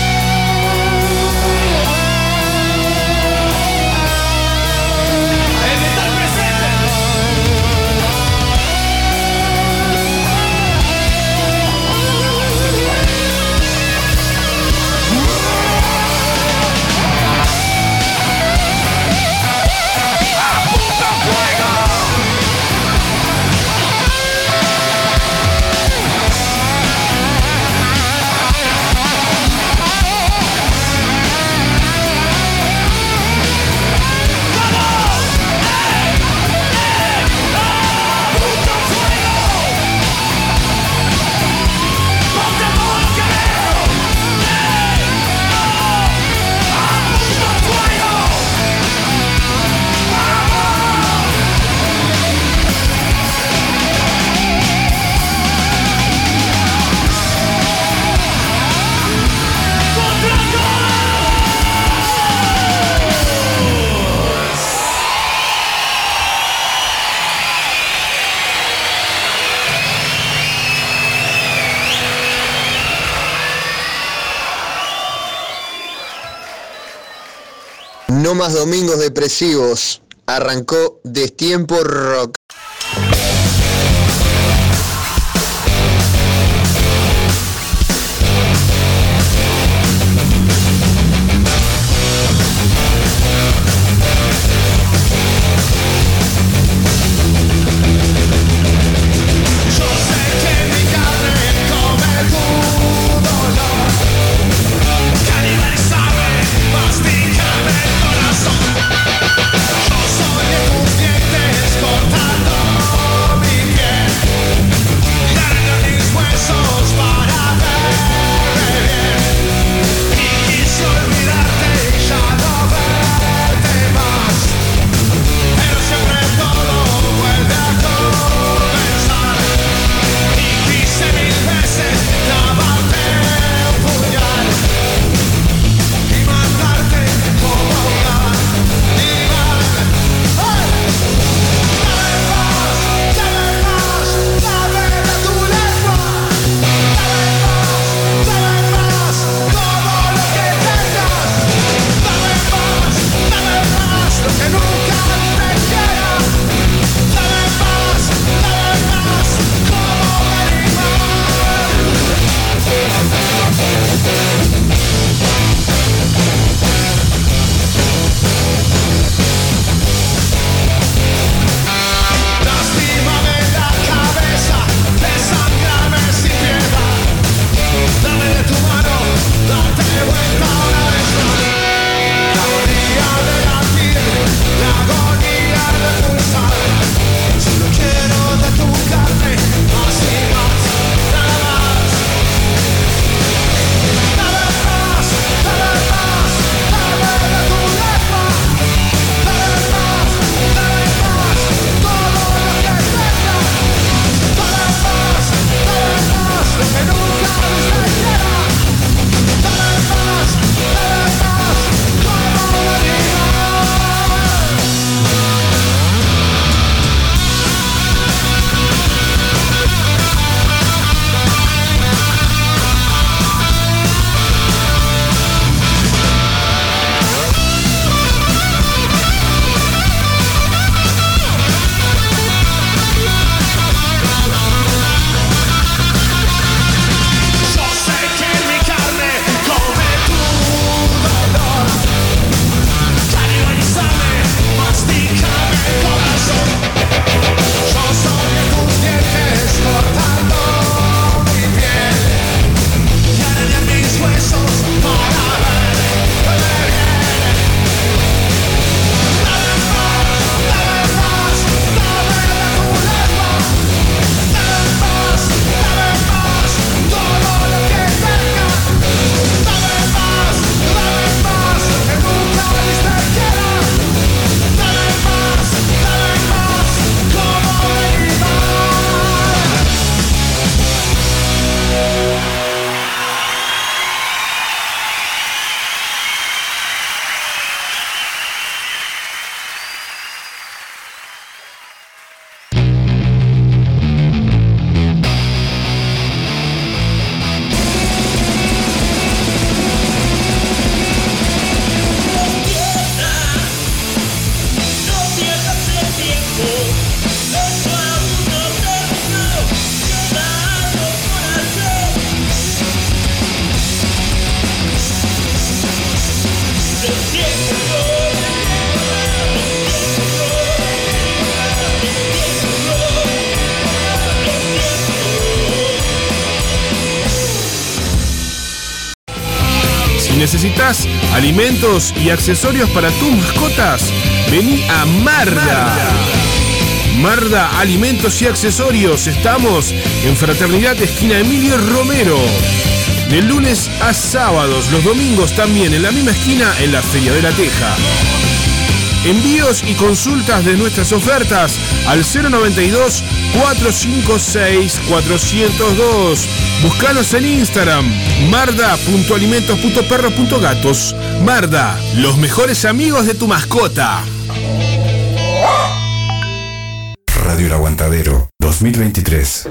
No más domingos depresivos. Arrancó Destiempo Rock. alimentos y accesorios para tus mascotas? Vení a Marda. Marda Alimentos y Accesorios. Estamos en Fraternidad Esquina Emilio Romero. De lunes a sábados, los domingos también en la misma esquina en la Feria de la Teja. Envíos y consultas de nuestras ofertas al 092 456 402. Búscanos en Instagram, marda.alimentos.perros.gatos. Marda, los mejores amigos de tu mascota. Radio El Aguantadero 2023.